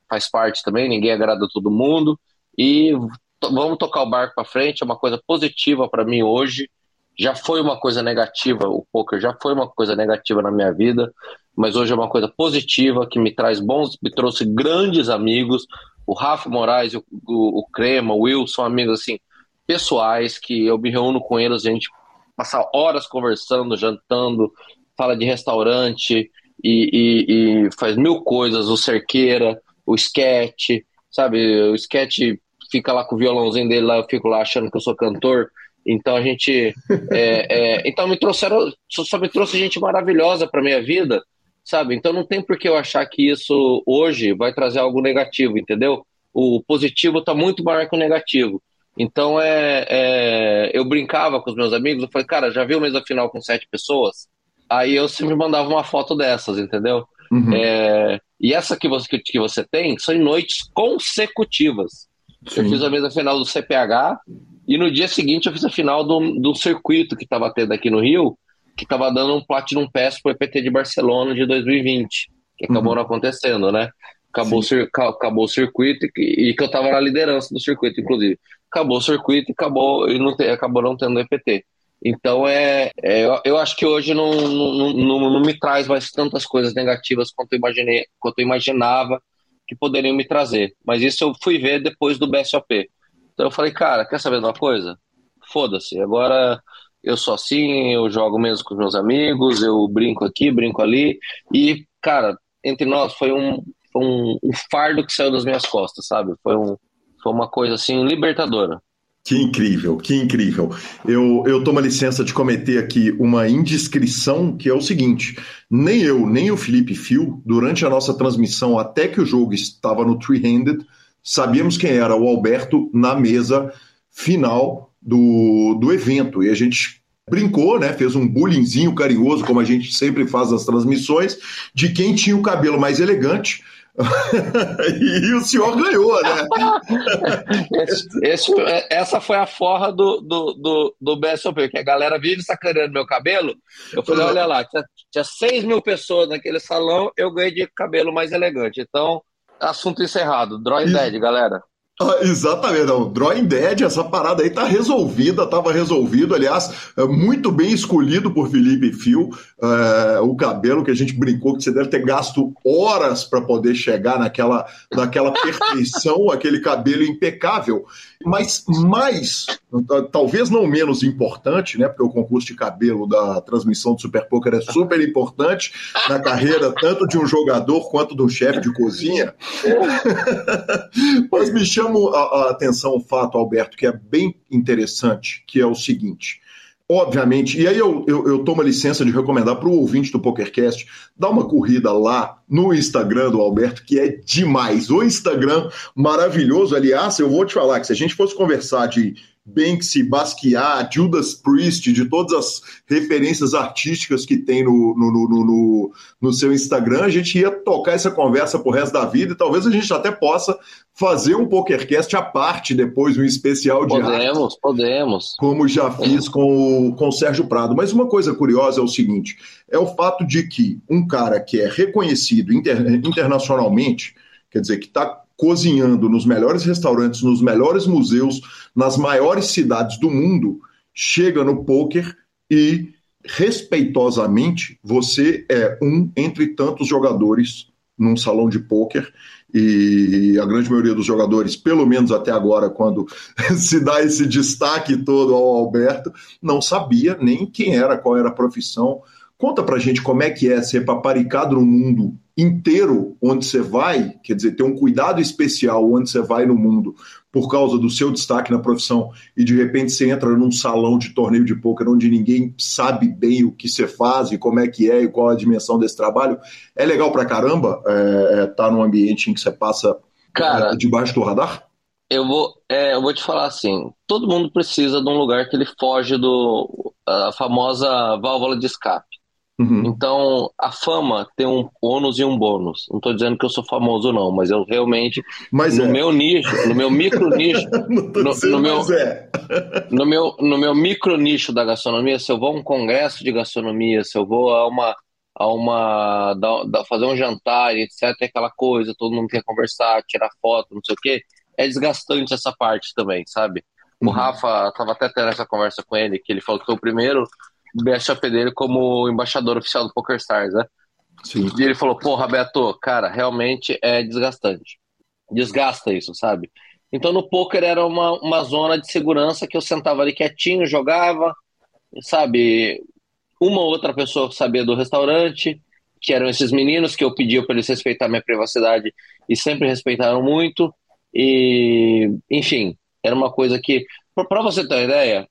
faz parte também, ninguém agrada todo mundo. E vamos tocar o barco para frente, é uma coisa positiva para mim hoje já foi uma coisa negativa, o poker já foi uma coisa negativa na minha vida, mas hoje é uma coisa positiva que me traz bons, me trouxe grandes amigos. O Rafa Moraes, o, o, o Crema, o Will são amigos assim pessoais que eu me reúno com eles, a gente passa horas conversando, jantando, fala de restaurante e, e, e faz mil coisas. O Cerqueira, o Sketch, sabe? O Sketch fica lá com o violãozinho dele lá, eu fico lá achando que eu sou cantor. Então a gente. É, é, então me trouxeram. Só me trouxe gente maravilhosa para minha vida, sabe? Então não tem por que eu achar que isso hoje vai trazer algo negativo, entendeu? O positivo está muito maior que o negativo. Então é, é, eu brincava com os meus amigos, eu falei, cara, já viu da final com sete pessoas? Aí eu sempre mandava uma foto dessas, entendeu? Uhum. É, e essa que você, que você tem são em noites consecutivas. Sim. Eu fiz a mesa final do CPH, e no dia seguinte eu fiz a final do, do circuito que estava tendo aqui no Rio, que estava dando um Platinum Pass para o EPT de Barcelona de 2020, que acabou uhum. não acontecendo, né? Acabou, o, acabou o circuito e, e que eu estava na liderança do circuito, inclusive. Acabou o circuito e acabou, e não te, acabou não tendo EPT. Então é, é eu, eu, acho que hoje não, não, não, não, me traz mais tantas coisas negativas quanto eu, imaginei, quanto eu imaginava que poderiam me trazer. Mas isso eu fui ver depois do BSOP. Então eu falei, cara, quer saber de uma coisa? Foda-se, agora eu sou assim, eu jogo mesmo com os meus amigos, eu brinco aqui, brinco ali. E, cara, entre nós foi um, um, um fardo que saiu das minhas costas, sabe? Foi, um, foi uma coisa assim libertadora. Que incrível, que incrível. Eu, eu tomo licença de cometer aqui uma indiscrição, que é o seguinte: nem eu, nem o Felipe Fio, durante a nossa transmissão, até que o jogo estava no three-handed, sabíamos quem era o Alberto na mesa final do, do evento. E a gente brincou, né? Fez um bullyingzinho carinhoso, como a gente sempre faz nas transmissões, de quem tinha o cabelo mais elegante. e o senhor ganhou, né? esse, esse, essa foi a forra do, do, do, do BSOP, que a galera vive sacaneando meu cabelo. Eu falei, olha lá, tinha, tinha 6 mil pessoas naquele salão, eu ganhei de cabelo mais elegante. Então, Assunto encerrado. Drawing Dead, galera. Ah, exatamente, não. Drawing Dead, essa parada aí tá resolvida, estava resolvido, aliás, é muito bem escolhido por Felipe Fio, é, o cabelo que a gente brincou que você deve ter gasto horas para poder chegar naquela, naquela perfeição, aquele cabelo impecável. Mas mais, talvez não menos importante, né? Porque o concurso de cabelo da transmissão do Super Poker é super importante na carreira tanto de um jogador quanto um chefe de cozinha. Mas me chama a, a atenção o fato, Alberto, que é bem interessante, que é o seguinte. Obviamente, e aí eu, eu, eu tomo a licença de recomendar para o ouvinte do PokerCast dar uma corrida lá no Instagram do Alberto, que é demais. O Instagram maravilhoso. Aliás, eu vou te falar que se a gente fosse conversar de Banksy, Basquiat, Judas Priest, de todas as referências artísticas que tem no, no, no, no, no seu Instagram, a gente ia tocar essa conversa pro resto da vida e talvez a gente até possa fazer um PokerCast à parte depois, um especial de Podemos, arte, podemos. Como já fiz com o, com o Sérgio Prado. Mas uma coisa curiosa é o seguinte, é o fato de que um cara que é reconhecido inter, internacionalmente, quer dizer, que está cozinhando nos melhores restaurantes, nos melhores museus, nas maiores cidades do mundo, chega no poker e respeitosamente você é um entre tantos jogadores num salão de pôquer e a grande maioria dos jogadores, pelo menos até agora, quando se dá esse destaque todo ao Alberto, não sabia nem quem era, qual era a profissão. Conta pra gente como é que é ser paparicado no mundo inteiro onde você vai, quer dizer, ter um cuidado especial onde você vai no mundo por causa do seu destaque na profissão e de repente você entra num salão de torneio de pôquer onde ninguém sabe bem o que você faz e como é que é e qual a dimensão desse trabalho, é legal pra caramba estar é, é, tá num ambiente em que você passa Cara, é, debaixo do radar? Eu vou, é, eu vou te falar assim: todo mundo precisa de um lugar que ele foge do a famosa válvula de escape. Uhum. Então, a fama tem um ônus e um bônus. Não estou dizendo que eu sou famoso, não, mas eu realmente, mas no é. meu nicho, no meu micro nicho, no, no, meu, é. no, meu, no meu micro nicho da gastronomia, se eu vou a um congresso de gastronomia, se eu vou a uma, a uma da, da, fazer um jantar, etc, aquela coisa, todo mundo quer conversar, tirar foto, não sei o quê, é desgastante essa parte também, sabe? O uhum. Rafa, tava até tendo essa conversa com ele, que ele falou que foi o primeiro BSOP dele como embaixador oficial do PokerStars, né? Sim. E ele falou, porra, Beto, cara, realmente é desgastante. Desgasta isso, sabe? Então no poker era uma, uma zona de segurança que eu sentava ali quietinho, jogava, sabe? Uma outra pessoa sabia do restaurante, que eram esses meninos que eu pedia para eles respeitar minha privacidade e sempre respeitaram muito. E, enfim, era uma coisa que, para você ter uma ideia,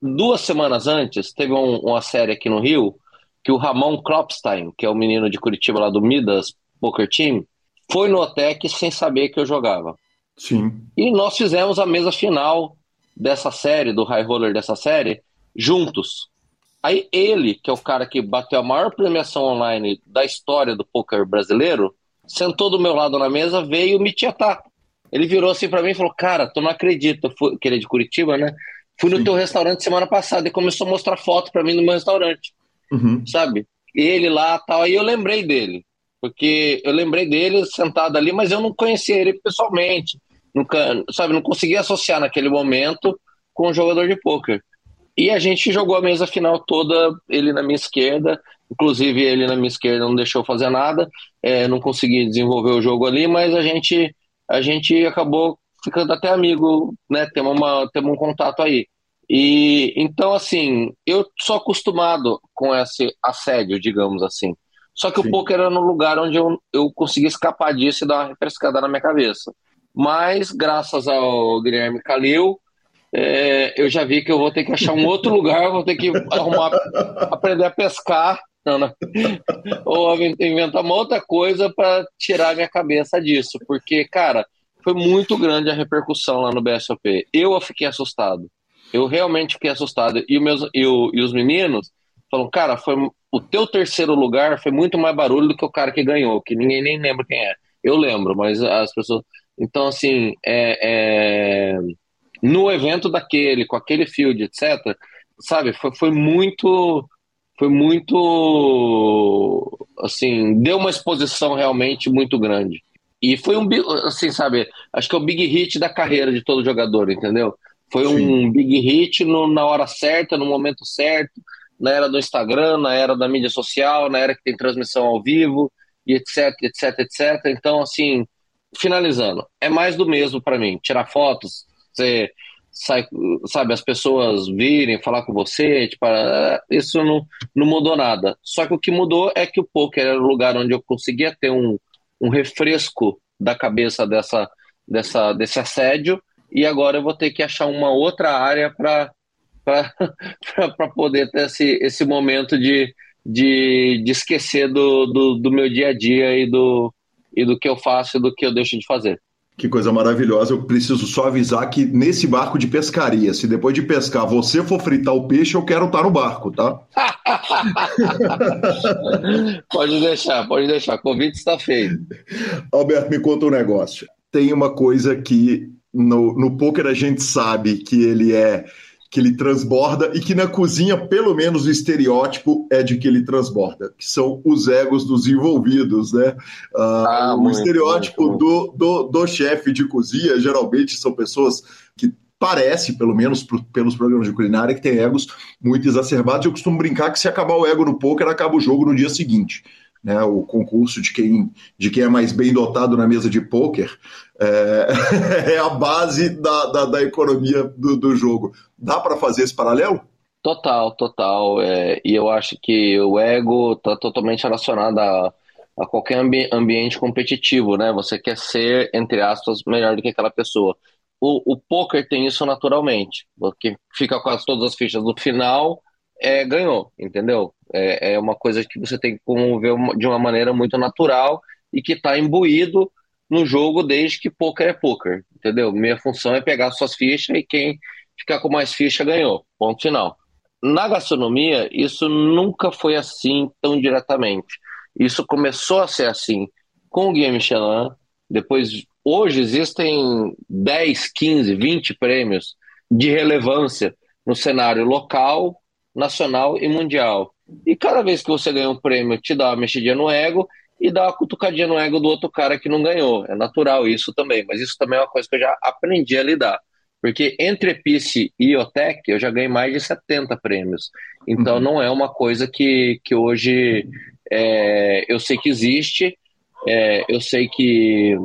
duas semanas antes, teve um, uma série aqui no Rio que o Ramon Kropstein, que é o menino de Curitiba lá do Midas Poker Team, foi no OTEC sem saber que eu jogava. Sim. E nós fizemos a mesa final dessa série, do High Roller dessa série, juntos. Aí ele, que é o cara que bateu a maior premiação online da história do poker brasileiro, sentou do meu lado na mesa, veio me tietar. Ele virou assim para mim e falou: Cara, tu não acredita, que ele é de Curitiba, né? Fui no Sim. teu restaurante semana passada e começou a mostrar foto para mim no meu restaurante. Uhum. Sabe? Ele lá tal. Aí eu lembrei dele. Porque eu lembrei dele sentado ali, mas eu não conhecia ele pessoalmente. Nunca, sabe, não conseguia associar naquele momento com um jogador de pôquer. E a gente jogou a mesa final toda, ele na minha esquerda, inclusive ele na minha esquerda não deixou fazer nada, é, não consegui desenvolver o jogo ali, mas a gente, a gente acabou ficando até amigo, né? Temos, uma, temos um contato aí. E então, assim, eu sou acostumado com esse assédio, digamos assim. Só que Sim. o poker era no lugar onde eu, eu conseguia escapar disso e dar uma refrescada na minha cabeça. Mas, graças ao Guilherme Calil, é, eu já vi que eu vou ter que achar um outro lugar, vou ter que arrumar, aprender a pescar, não, não. ou inventar uma outra coisa para tirar minha cabeça disso. Porque, cara, foi muito grande a repercussão lá no BSOP. Eu fiquei assustado. Eu realmente fiquei assustado. E, meus, e, os meninos falam, cara, foi o teu terceiro lugar foi muito mais barulho do que o cara que ganhou, que ninguém nem lembra quem é. Eu lembro, mas as pessoas. Então, assim, é, é... no evento daquele, com aquele field, etc., sabe, foi, foi muito. Foi muito. Assim, deu uma exposição realmente muito grande. E foi um, assim, sabe, acho que é o big hit da carreira de todo jogador, entendeu? Foi Sim. um big hit no, na hora certa, no momento certo, na era do Instagram, na era da mídia social, na era que tem transmissão ao vivo, e etc, etc, etc. Então, assim, finalizando, é mais do mesmo para mim. Tirar fotos, você sai, sabe, as pessoas virem falar com você, tipo, ah, isso não, não mudou nada. Só que o que mudou é que o poker era o lugar onde eu conseguia ter um um refresco da cabeça dessa, dessa, desse assédio, e agora eu vou ter que achar uma outra área para poder ter esse, esse momento de, de, de esquecer do, do, do, meu dia a dia e do, e do que eu faço e do que eu deixo de fazer. Que coisa maravilhosa. Eu preciso só avisar que nesse barco de pescaria, se depois de pescar você for fritar o peixe, eu quero estar no barco, tá? pode deixar, pode deixar. O convite está feito. Alberto, me conta um negócio. Tem uma coisa que no, no poker a gente sabe que ele é que ele transborda e que na cozinha, pelo menos, o estereótipo é de que ele transborda, que são os egos dos envolvidos, né? Uh, ah, o muito, estereótipo muito, muito. do, do, do chefe de cozinha geralmente são pessoas que parece, pelo menos pro, pelos programas de culinária, que tem egos muito exacerbados. Eu costumo brincar que se acabar o ego no poker, acaba o jogo no dia seguinte. Né, o concurso de quem, de quem é mais bem dotado na mesa de pôquer é, é a base da, da, da economia do, do, jogo. Dá para fazer esse paralelo? Total, total. É, e eu acho que o ego está totalmente relacionado a, a qualquer ambi ambiente competitivo, né? Você quer ser, entre aspas, melhor do que aquela pessoa. O, o poker tem isso naturalmente, porque fica quase todas as fichas no final, é, ganhou, entendeu? É, é uma coisa que você tem que ver de uma maneira muito natural e que está imbuído no jogo desde que poker é poker, entendeu? Minha função é pegar suas fichas e quem ficar com mais ficha ganhou, ponto final. Na gastronomia, isso nunca foi assim tão diretamente. Isso começou a ser assim com o Guia Michelin, depois Hoje existem 10, 15, 20 prêmios de relevância no cenário local, nacional e mundial. E cada vez que você ganha um prêmio, te dá uma mexidinha no ego e dá uma cutucadinha no ego do outro cara que não ganhou. É natural isso também, mas isso também é uma coisa que eu já aprendi a lidar. Porque entre Epice e Otec eu já ganhei mais de 70 prêmios. Então uhum. não é uma coisa que, que hoje é, eu sei que existe, é, eu sei que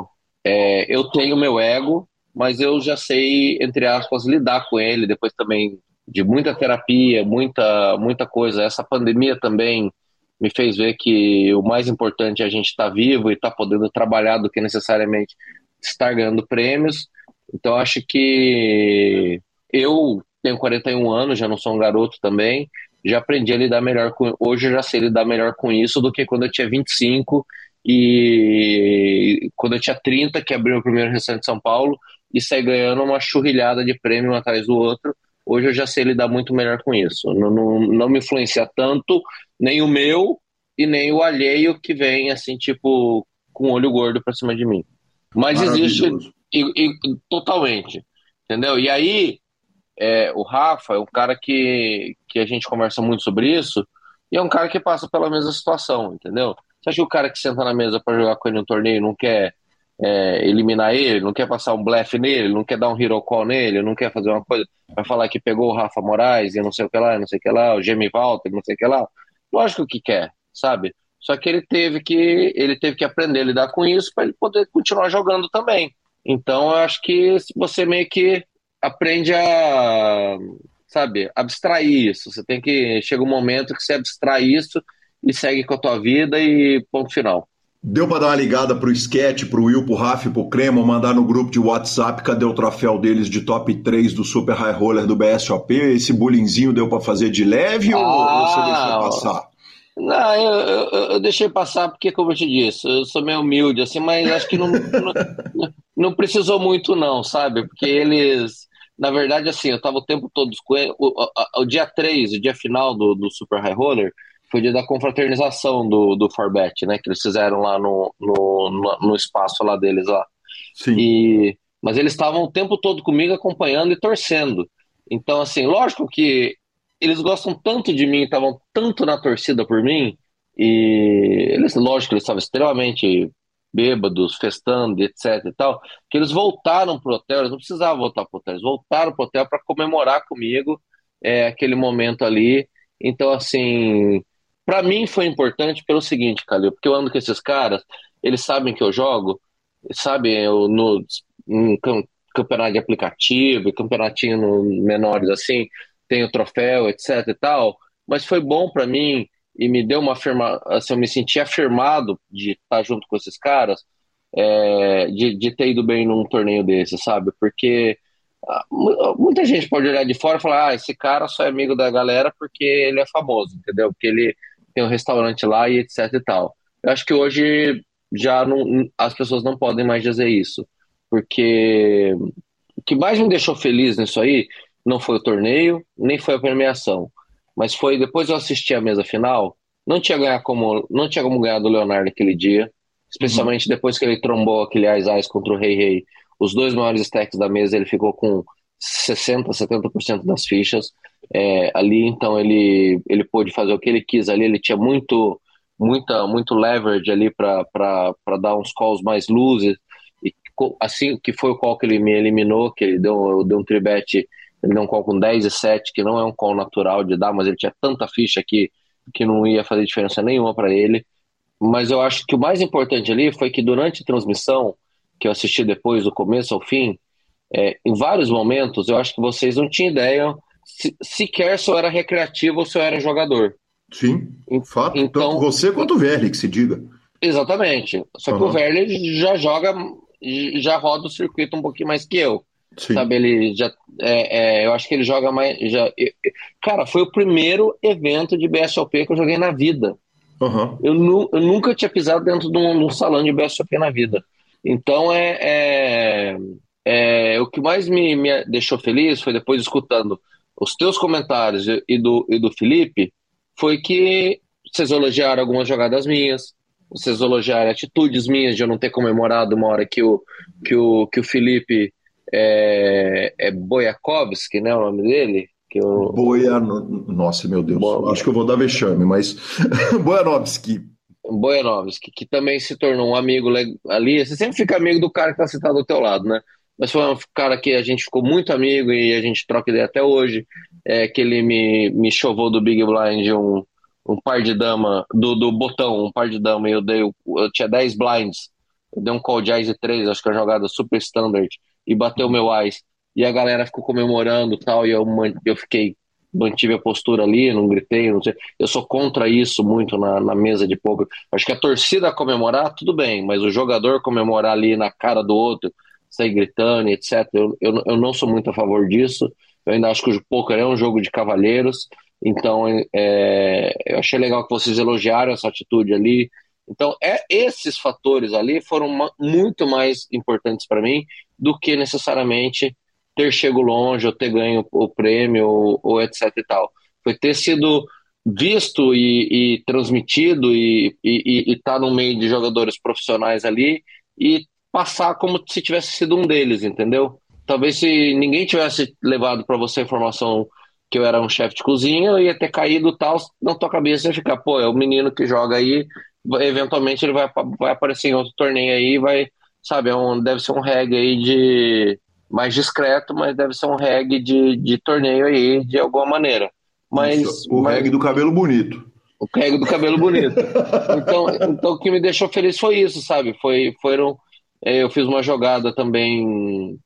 é, eu tenho meu ego, mas eu já sei, entre aspas, lidar com ele, depois também de muita terapia, muita, muita coisa. Essa pandemia também me fez ver que o mais importante é a gente estar tá vivo e estar tá podendo trabalhar do que necessariamente estar ganhando prêmios. Então, acho que eu tenho 41 anos, já não sou um garoto também, já aprendi a lidar melhor com. Hoje eu já sei lidar melhor com isso do que quando eu tinha 25 e quando eu tinha 30, que abriu o primeiro restaurante de São Paulo, e saí ganhando uma churrilhada de prêmio um atrás do outro. Hoje eu já sei lidar muito melhor com isso. Não, não, não me influencia tanto nem o meu e nem o alheio que vem, assim, tipo, com olho gordo pra cima de mim. Mas existe e, e, totalmente, entendeu? E aí, é, o Rafa é um cara que, que a gente conversa muito sobre isso, e é um cara que passa pela mesma situação, entendeu? Você acha que o cara que senta na mesa para jogar com ele no torneio não quer é, eliminar ele, não quer passar um blefe nele, não quer dar um hero call nele, não quer fazer uma coisa para falar que pegou o Rafa Moraes e não sei o que lá, não sei o que lá, o Jamie Walter, não sei o que lá? Lógico que quer, sabe? Só que ele teve que ele teve que aprender a lidar com isso para ele poder continuar jogando também. Então eu acho que você meio que aprende a, sabe, abstrair isso. Você tem que chega um momento que você abstrai isso e segue com a tua vida e ponto final. Deu para dar uma ligada pro Sketch, pro Will, pro Raf, pro Cremo, mandar no grupo de WhatsApp cadê o troféu deles de top 3 do Super High Roller do BSOP? Esse bullyingzinho deu para fazer de leve ah, ou você deixou passar? Não, eu, eu, eu, deixei passar porque, como eu te disse, eu sou meio humilde, assim, mas acho que não, não, não, precisou muito, não, sabe? Porque eles, na verdade, assim, eu tava o tempo todo com ele, o, o, o, dia 3, o dia final do, do Super High Roller, foi o dia da confraternização do, do Forbet, né? Que eles fizeram lá no, no, no espaço lá deles lá. Sim. E, mas eles estavam o tempo todo comigo acompanhando e torcendo. Então, assim, lógico que eles gostam tanto de mim, estavam tanto na torcida por mim, e eles, lógico que eles estavam extremamente bêbados, festando, etc e tal, que eles voltaram pro hotel, eles não precisavam voltar pro hotel, eles voltaram pro hotel para comemorar comigo é, aquele momento ali. Então, assim, para mim foi importante pelo seguinte, Calil, porque eu ando com esses caras, eles sabem que eu jogo, sabem eu no, no campeonato de aplicativo, campeonatinho no, menores assim, tenho troféu, etc e tal, mas foi bom para mim e me deu uma afirma, assim, eu me senti afirmado de estar junto com esses caras, é, de, de ter ido bem num torneio desse, sabe? Porque ah, muita gente pode olhar de fora e falar, ah, esse cara só é amigo da galera porque ele é famoso, entendeu? Porque ele tem um restaurante lá e etc e tal. Eu acho que hoje já não, as pessoas não podem mais dizer isso, porque o que mais me deixou feliz nisso aí não foi o torneio, nem foi a premiação, mas foi depois eu assisti a mesa final, não tinha ganhar como não tinha como ganhar do Leonardo aquele dia, especialmente uhum. depois que ele trombou aquele Ais Ais contra o Rei Rei, os dois maiores stacks da mesa, ele ficou com 60%, 70% das fichas é, ali, então ele, ele pôde fazer o que ele quis ali, ele tinha muito, muita, muito leverage ali para dar uns calls mais luzes, e assim que foi o call que ele me eliminou, que ele deu, deu um tribet, ele deu um call com 10 e 7, que não é um call natural de dar, mas ele tinha tanta ficha que, que não ia fazer diferença nenhuma para ele, mas eu acho que o mais importante ali foi que durante a transmissão, que eu assisti depois do começo ao fim, é, em vários momentos eu acho que vocês não tinham ideia se, sequer se eu era recreativo ou se eu era jogador. Sim, fato. Então, Tanto você quanto o Verli, que se diga. Exatamente. Só uhum. que o Verli já joga, já roda o circuito um pouquinho mais que eu. Sim. Sabe, ele já. É, é, eu acho que ele joga mais. Já, cara, foi o primeiro evento de BSOP que eu joguei na vida. Uhum. Eu, nu, eu, nunca tinha pisado dentro de um, de um, salão de BSOP na vida. Então é, é, é, o que mais me, me deixou feliz foi depois escutando os teus comentários e do, e do Felipe foi que vocês elogiaram algumas jogadas minhas, vocês elogiaram atitudes minhas de eu não ter comemorado uma hora que o, que o, que o Felipe é, é Boyakovski, né, o nome dele? Que eu... Boia... Nossa, meu Deus, Bo... acho que eu vou dar vexame, mas Boyanovski. Boyanovski, que também se tornou um amigo ali. Você sempre fica amigo do cara que está sentado do teu lado, né? Mas foi um cara que a gente ficou muito amigo e a gente troca ideia até hoje. É, que ele me, me chovou do Big Blind um, um par de dama, do, do botão, um par de dama, e eu dei, eu tinha 10 blinds, eu dei um call de Ice 3, acho que é uma jogada super standard, e bateu meu Ice. E a galera ficou comemorando tal, e eu, eu fiquei, mantive a postura ali, não gritei, não sei. Eu sou contra isso muito na, na mesa de poker. Acho que a torcida comemorar, tudo bem, mas o jogador comemorar ali na cara do outro, sair gritando, etc. Eu, eu, eu não sou muito a favor disso. Eu ainda acho que o poker é um jogo de cavalheiros. Então, é, eu achei legal que vocês elogiaram essa atitude ali. Então, é, esses fatores ali foram muito mais importantes para mim do que necessariamente ter chego longe ou ter ganho o prêmio ou, ou etc e tal. Foi ter sido visto e, e transmitido e estar tá no meio de jogadores profissionais ali e passar como se tivesse sido um deles, entendeu? Talvez se ninguém tivesse levado para você a informação que eu era um chefe de cozinha, eu ia ter caído tal na tua cabeça e ficar, pô, é o menino que joga aí, eventualmente ele vai, vai aparecer em outro torneio aí, vai, sabe, é um, deve ser um reggae aí de mais discreto, mas deve ser um reggae de, de torneio aí, de alguma maneira. Mas, Isso, o mas, reggae do cabelo bonito. O reggae do cabelo bonito. então, então o que me deixou feliz foi isso, sabe? Foi, foram eu fiz uma jogada também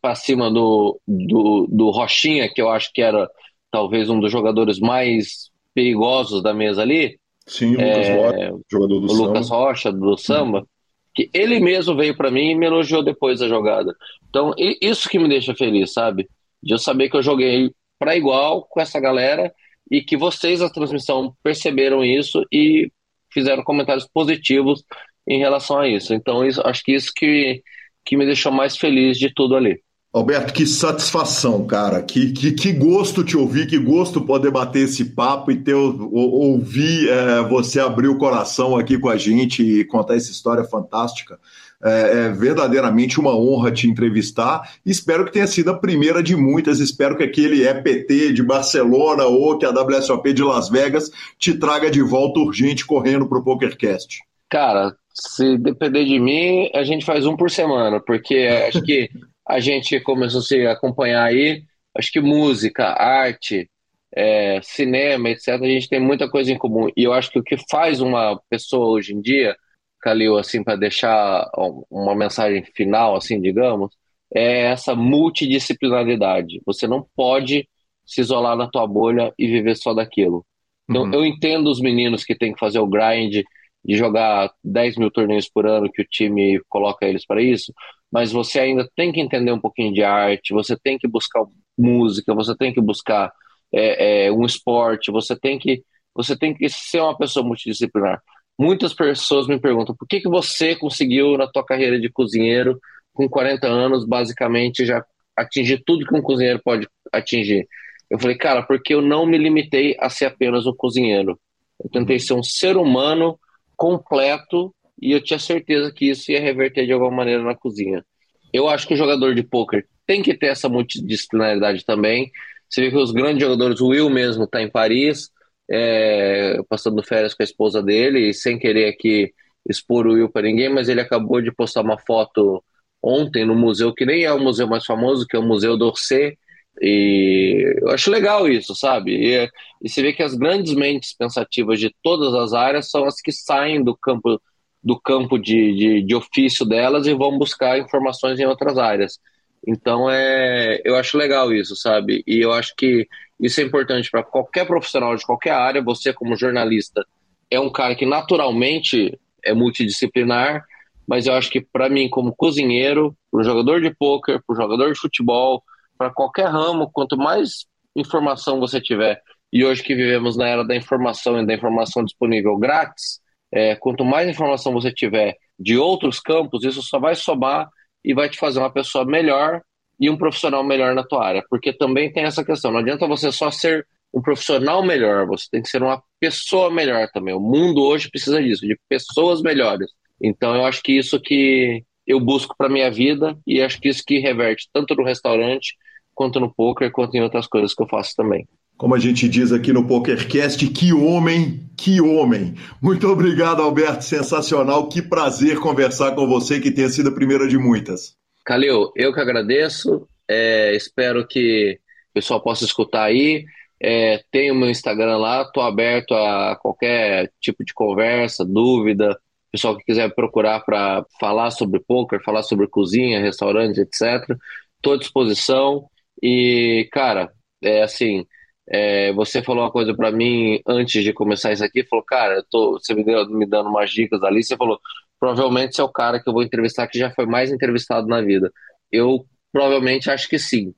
para cima do, do, do Rochinha, que eu acho que era talvez um dos jogadores mais perigosos da mesa ali. Sim, o Lucas é, Rocha, jogador do o samba. Lucas Rocha, do samba, uhum. que ele mesmo veio para mim e me elogiou depois da jogada. Então, isso que me deixa feliz, sabe? De eu saber que eu joguei para igual com essa galera e que vocês, a transmissão, perceberam isso e fizeram comentários positivos em relação a isso. Então, isso, acho que isso que, que me deixou mais feliz de tudo ali. Alberto, que satisfação, cara. Que, que, que gosto te ouvir, que gosto poder bater esse papo e ter, ouvir é, você abrir o coração aqui com a gente e contar essa história fantástica. É, é, verdadeiramente uma honra te entrevistar. Espero que tenha sido a primeira de muitas. Espero que aquele EPT de Barcelona ou que a WSOP de Las Vegas te traga de volta urgente correndo para o PokerCast. Cara, se depender de mim, a gente faz um por semana, porque acho que a gente começou a se acompanhar aí, acho que música, arte, é, cinema, etc., a gente tem muita coisa em comum. E eu acho que o que faz uma pessoa hoje em dia, Calil, assim, para deixar uma mensagem final, assim, digamos, é essa multidisciplinaridade. Você não pode se isolar na tua bolha e viver só daquilo. Então, uhum. eu entendo os meninos que têm que fazer o grind, de jogar 10 mil torneios por ano que o time coloca eles para isso, mas você ainda tem que entender um pouquinho de arte, você tem que buscar música, você tem que buscar é, é, um esporte, você tem que você tem que ser uma pessoa multidisciplinar. Muitas pessoas me perguntam por que, que você conseguiu na tua carreira de cozinheiro com 40 anos basicamente já atingir tudo que um cozinheiro pode atingir. Eu falei, cara, porque eu não me limitei a ser apenas um cozinheiro. Eu tentei ser um ser humano completo e eu tinha certeza que isso ia reverter de alguma maneira na cozinha. Eu acho que o jogador de poker tem que ter essa multidisciplinaridade também. Você vê que os grandes jogadores, o Will mesmo está em Paris, é, passando férias com a esposa dele, e sem querer aqui expor o Will para ninguém, mas ele acabou de postar uma foto ontem no museu, que nem é o museu mais famoso, que é o Museu d'Orsay, e eu acho legal isso, sabe? E, e você vê que as grandes mentes pensativas de todas as áreas são as que saem do campo do campo de, de, de ofício delas e vão buscar informações em outras áreas. Então é, eu acho legal isso, sabe? E eu acho que isso é importante para qualquer profissional de qualquer área. Você como jornalista é um cara que naturalmente é multidisciplinar, mas eu acho que para mim como cozinheiro, para jogador de pôquer, para jogador de futebol, para qualquer ramo, quanto mais informação você tiver, e hoje que vivemos na era da informação e da informação disponível grátis, é, quanto mais informação você tiver de outros campos, isso só vai somar e vai te fazer uma pessoa melhor e um profissional melhor na tua área. Porque também tem essa questão, não adianta você só ser um profissional melhor, você tem que ser uma pessoa melhor também. O mundo hoje precisa disso, de pessoas melhores. Então eu acho que isso que eu busco para minha vida e acho que isso que reverte tanto no restaurante quanto no poker, quanto em outras coisas que eu faço também. Como a gente diz aqui no PokerCast, que homem, que homem. Muito obrigado, Alberto, sensacional. Que prazer conversar com você, que tenha sido a primeira de muitas. Calil, eu que agradeço. É, espero que o pessoal possa escutar aí. É, tem o meu Instagram lá, estou aberto a qualquer tipo de conversa, dúvida. Pessoal que quiser procurar para falar sobre poker, falar sobre cozinha, restaurante, etc. Estou à disposição. E, cara, é assim, é, você falou uma coisa para mim antes de começar isso aqui, falou, cara, tô, você me, deu, me dando umas dicas ali, você falou, provavelmente você é o cara que eu vou entrevistar que já foi mais entrevistado na vida. Eu provavelmente acho que sim.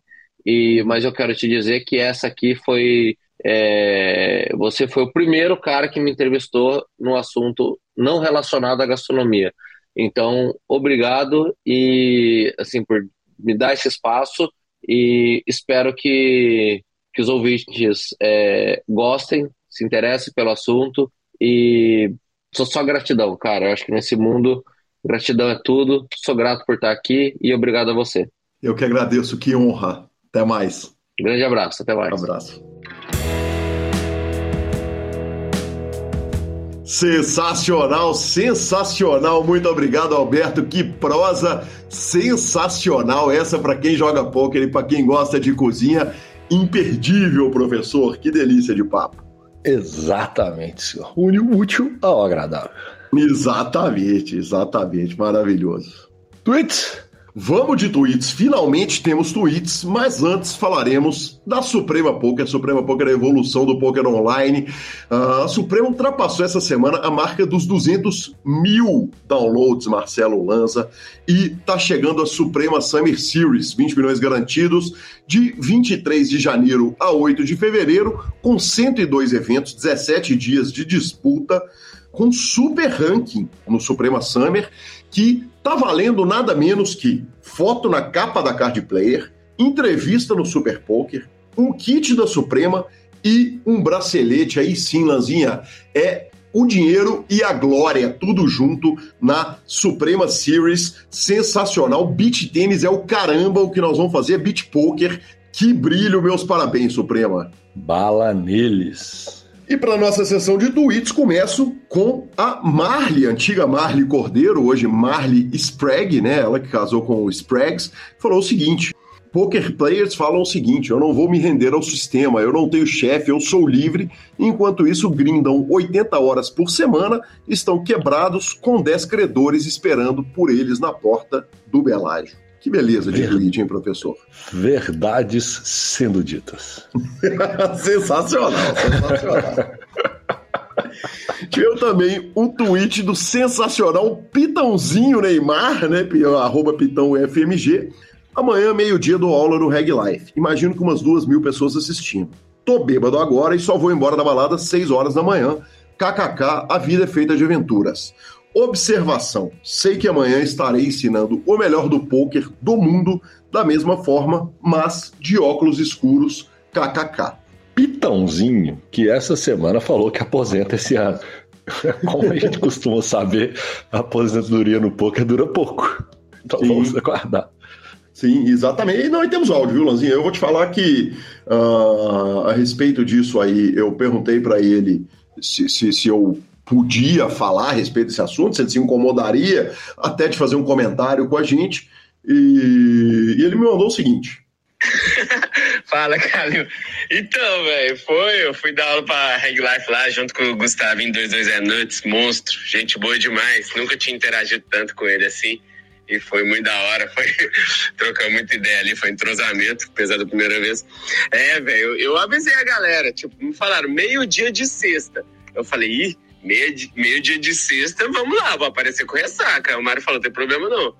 E, mas eu quero te dizer que essa aqui foi. É, você foi o primeiro cara que me entrevistou no assunto não relacionado à gastronomia. Então, obrigado e assim por me dar esse espaço e espero que que os ouvintes é, gostem, se interessem pelo assunto e sou só gratidão, cara. Eu acho que nesse mundo, gratidão é tudo. Sou grato por estar aqui e obrigado a você. Eu que agradeço, que honra. Até mais. Grande abraço, até mais. Um abraço. Sensacional, sensacional. Muito obrigado, Alberto. Que prosa sensacional essa para quem joga poker e para quem gosta de cozinha imperdível, professor. Que delícia de papo. Exatamente, senhor. Une o útil ao agradável. Exatamente, exatamente. Maravilhoso. Tweets? Vamos de tweets. Finalmente temos tweets, mas antes falaremos da Suprema Poker. A Suprema Poker é a evolução do poker online. Uh, a Suprema ultrapassou essa semana a marca dos 200 mil downloads, Marcelo Lanza, e está chegando a Suprema Summer Series, 20 milhões garantidos, de 23 de janeiro a 8 de fevereiro, com 102 eventos, 17 dias de disputa, com super ranking no Suprema Summer, que tá valendo nada menos que foto na capa da Card Player, entrevista no Super Poker, um kit da Suprema e um bracelete aí sim, Lanzinha, é o dinheiro e a glória, tudo junto na Suprema Series. Sensacional. Beat tênis é o caramba, o que nós vamos fazer é beat poker. Que brilho, meus parabéns, Suprema. Bala neles. E para nossa sessão de tweets, começo com a Marley, antiga Marley Cordeiro, hoje Marley Sprague, né? Ela que casou com o Spragues, falou o seguinte: Poker players falam o seguinte: eu não vou me render ao sistema, eu não tenho chefe, eu sou livre. Enquanto isso, grindam 80 horas por semana, estão quebrados com 10 credores esperando por eles na porta do Belágio. Que beleza de tweet, hein, professor? Verdades sendo ditas. sensacional, sensacional. Tivemos também um tweet do sensacional Pitãozinho Neymar, né? Arroba Pitão FMG. Amanhã, meio-dia, do aula no Reg Life. Imagino que umas duas mil pessoas assistindo. Tô bêbado agora e só vou embora da balada às 6 horas da manhã. KKK, a vida é feita de aventuras. Observação: sei que amanhã estarei ensinando o melhor do poker do mundo da mesma forma, mas de óculos escuros, kkk. Pitãozinho, que essa semana falou que aposenta esse ano. Como a gente costuma saber, a aposentadoria no poker dura pouco. Então Sim. vamos aguardar. Sim, exatamente. E não, e temos áudio, viu, Lanzinho? Eu vou te falar que uh, a respeito disso aí, eu perguntei para ele se, se, se eu podia falar a respeito desse assunto, se ele se incomodaria até de fazer um comentário com a gente. E, e ele me mandou o seguinte: Fala, Calil. Então, velho, foi. Eu fui dar aula pra Reg Life lá junto com o Gustavo em 22 é Nuts, monstro, gente boa demais. Nunca tinha interagido tanto com ele assim. E foi muito da hora, foi trocar muita ideia ali, foi entrosamento, apesar da primeira vez. É, velho, eu, eu avisei a galera, tipo, me falaram meio-dia de sexta. Eu falei, ih, meio-dia meio dia de sexta, vamos lá, vou aparecer com ressaca. O Mário falou, tem problema não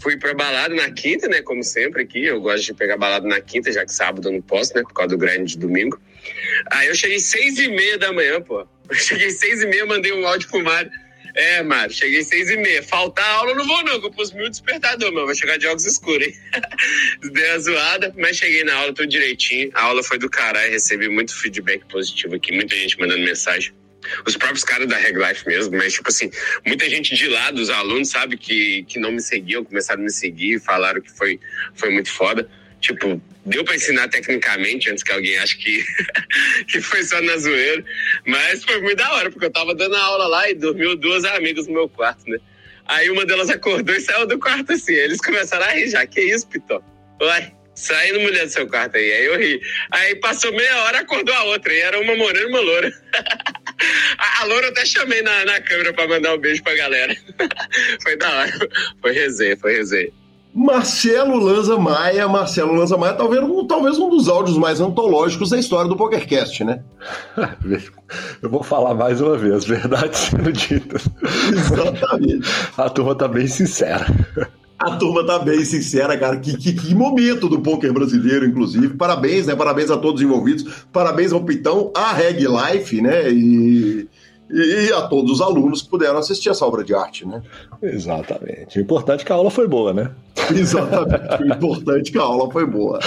fui pra balada na quinta, né? Como sempre aqui. Eu gosto de pegar balada na quinta, já que sábado eu não posso, né? Por causa do grande de domingo. Aí eu cheguei seis e meia da manhã, pô. Eu cheguei seis e meia, mandei um áudio pro Mário. É, Mário, cheguei seis e meia. Faltar aula não vou, não, que eu pus mil despertador, mano. Vou chegar de óculos escuros, hein? Dei a zoada, mas cheguei na aula tudo direitinho. A aula foi do caralho, recebi muito feedback positivo aqui, muita gente mandando mensagem os próprios caras da Reg Life mesmo, mas, tipo assim, muita gente de lá, dos alunos, sabe, que, que não me seguiam, começaram a me seguir, falaram que foi, foi muito foda. Tipo, deu para ensinar tecnicamente, antes que alguém ache que, que foi só na zoeira, mas foi muito da hora, porque eu tava dando aula lá e dormiu duas amigas no meu quarto, né? Aí uma delas acordou e saiu do quarto assim, eles começaram a rir já, que isso, Pitó? Uai, saindo mulher do seu quarto aí. Aí eu ri. Aí passou meia hora, acordou a outra. E era uma morena e uma loura. A, a Loura eu até chamei na, na câmera para mandar um beijo pra galera. foi da hora. Foi resenha, foi resenha. Marcelo Lanza Maia, Marcelo Lanza Maia, talvez um, talvez um dos áudios mais antológicos da história do PokerCast, né? Eu vou falar mais uma vez, verdade sendo dita. Exatamente. A turma tá bem sincera. A turma tá bem sincera, cara. Que, que, que, momento do poker brasileiro, inclusive. Parabéns, né? Parabéns a todos os envolvidos. Parabéns ao Pitão, à Reg Life, né? E, e a todos os alunos que puderam assistir essa obra de arte, né? Exatamente. O importante é que a aula foi boa, né? Exatamente. o importante é que a aula foi boa.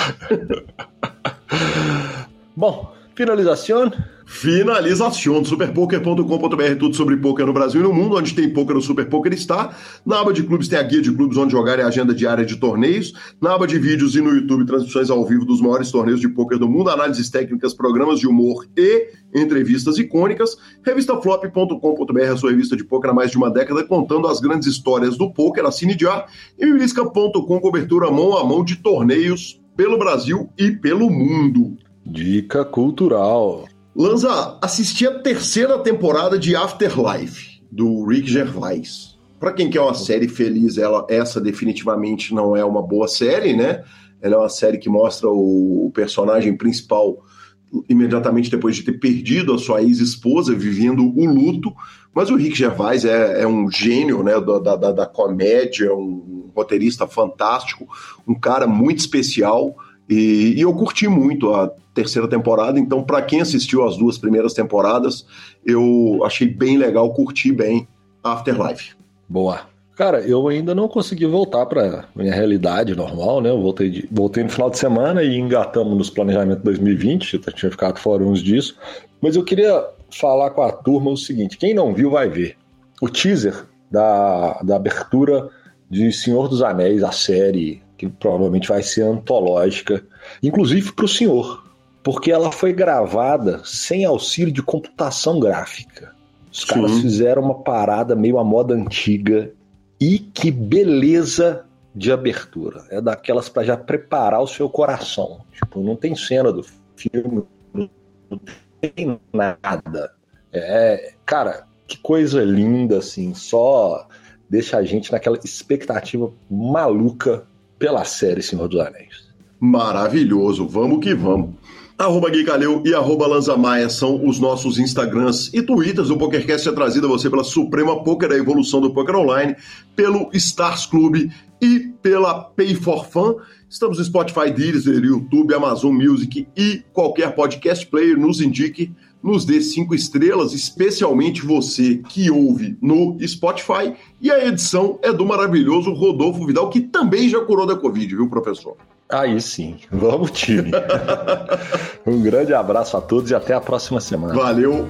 Bom, finalização. Finalização, superpoker.com.br, tudo sobre poker no Brasil e no mundo, onde tem poker no Super Poker está. Na aba de clubes tem a guia de clubes onde jogar e a agenda diária de torneios. Na aba de vídeos e no YouTube, transmissões ao vivo dos maiores torneios de poker do mundo, análises técnicas, programas de humor e entrevistas icônicas. Revistaflop.com.br, a sua revista de poker há mais de uma década, contando as grandes histórias do poker, assine já. E milisca.com, cobertura mão a mão de torneios pelo Brasil e pelo mundo. Dica cultural. Lanza, assisti a terceira temporada de Afterlife, do Rick Gervais. Para quem quer uma série feliz, ela, essa definitivamente não é uma boa série, né? Ela é uma série que mostra o personagem principal imediatamente depois de ter perdido a sua ex-esposa, vivendo o luto. Mas o Rick Gervais é, é um gênio né, da, da, da comédia, um roteirista fantástico, um cara muito especial. E, e, eu curti muito a terceira temporada, então, para quem assistiu as duas primeiras temporadas, eu achei bem legal, curti bem Afterlife. Boa. Cara, eu ainda não consegui voltar para minha realidade normal, né? Eu voltei, de, voltei no final de semana e engatamos nos planejamentos 2020, eu tinha ficado fora uns disso. Mas eu queria falar com a turma o seguinte: quem não viu, vai ver. O teaser da, da abertura de Senhor dos Anéis, a série que provavelmente vai ser antológica, inclusive para o senhor, porque ela foi gravada sem auxílio de computação gráfica. Os Sim. caras fizeram uma parada meio à moda antiga e que beleza de abertura. É daquelas para já preparar o seu coração. Tipo, não tem cena do filme, não tem nada. É, cara, que coisa linda assim, só deixa a gente naquela expectativa maluca pela série Senhor dos Anéis. Maravilhoso, vamos que vamos. Arroba Gui Calil e arroba Lanza Maia são os nossos Instagrams e Twitters. O PokerCast é trazido a você pela Suprema Poker, a evolução do poker online, pelo Stars Club e pela Pay for Fun. Estamos no Spotify, Deezer, YouTube, Amazon Music e qualquer podcast player. Nos indique, nos dê cinco estrelas, especialmente você que ouve no Spotify. E a edição é do maravilhoso Rodolfo Vidal, que também já curou da Covid, viu, professor? Aí sim, vamos time. um grande abraço a todos e até a próxima semana. Valeu.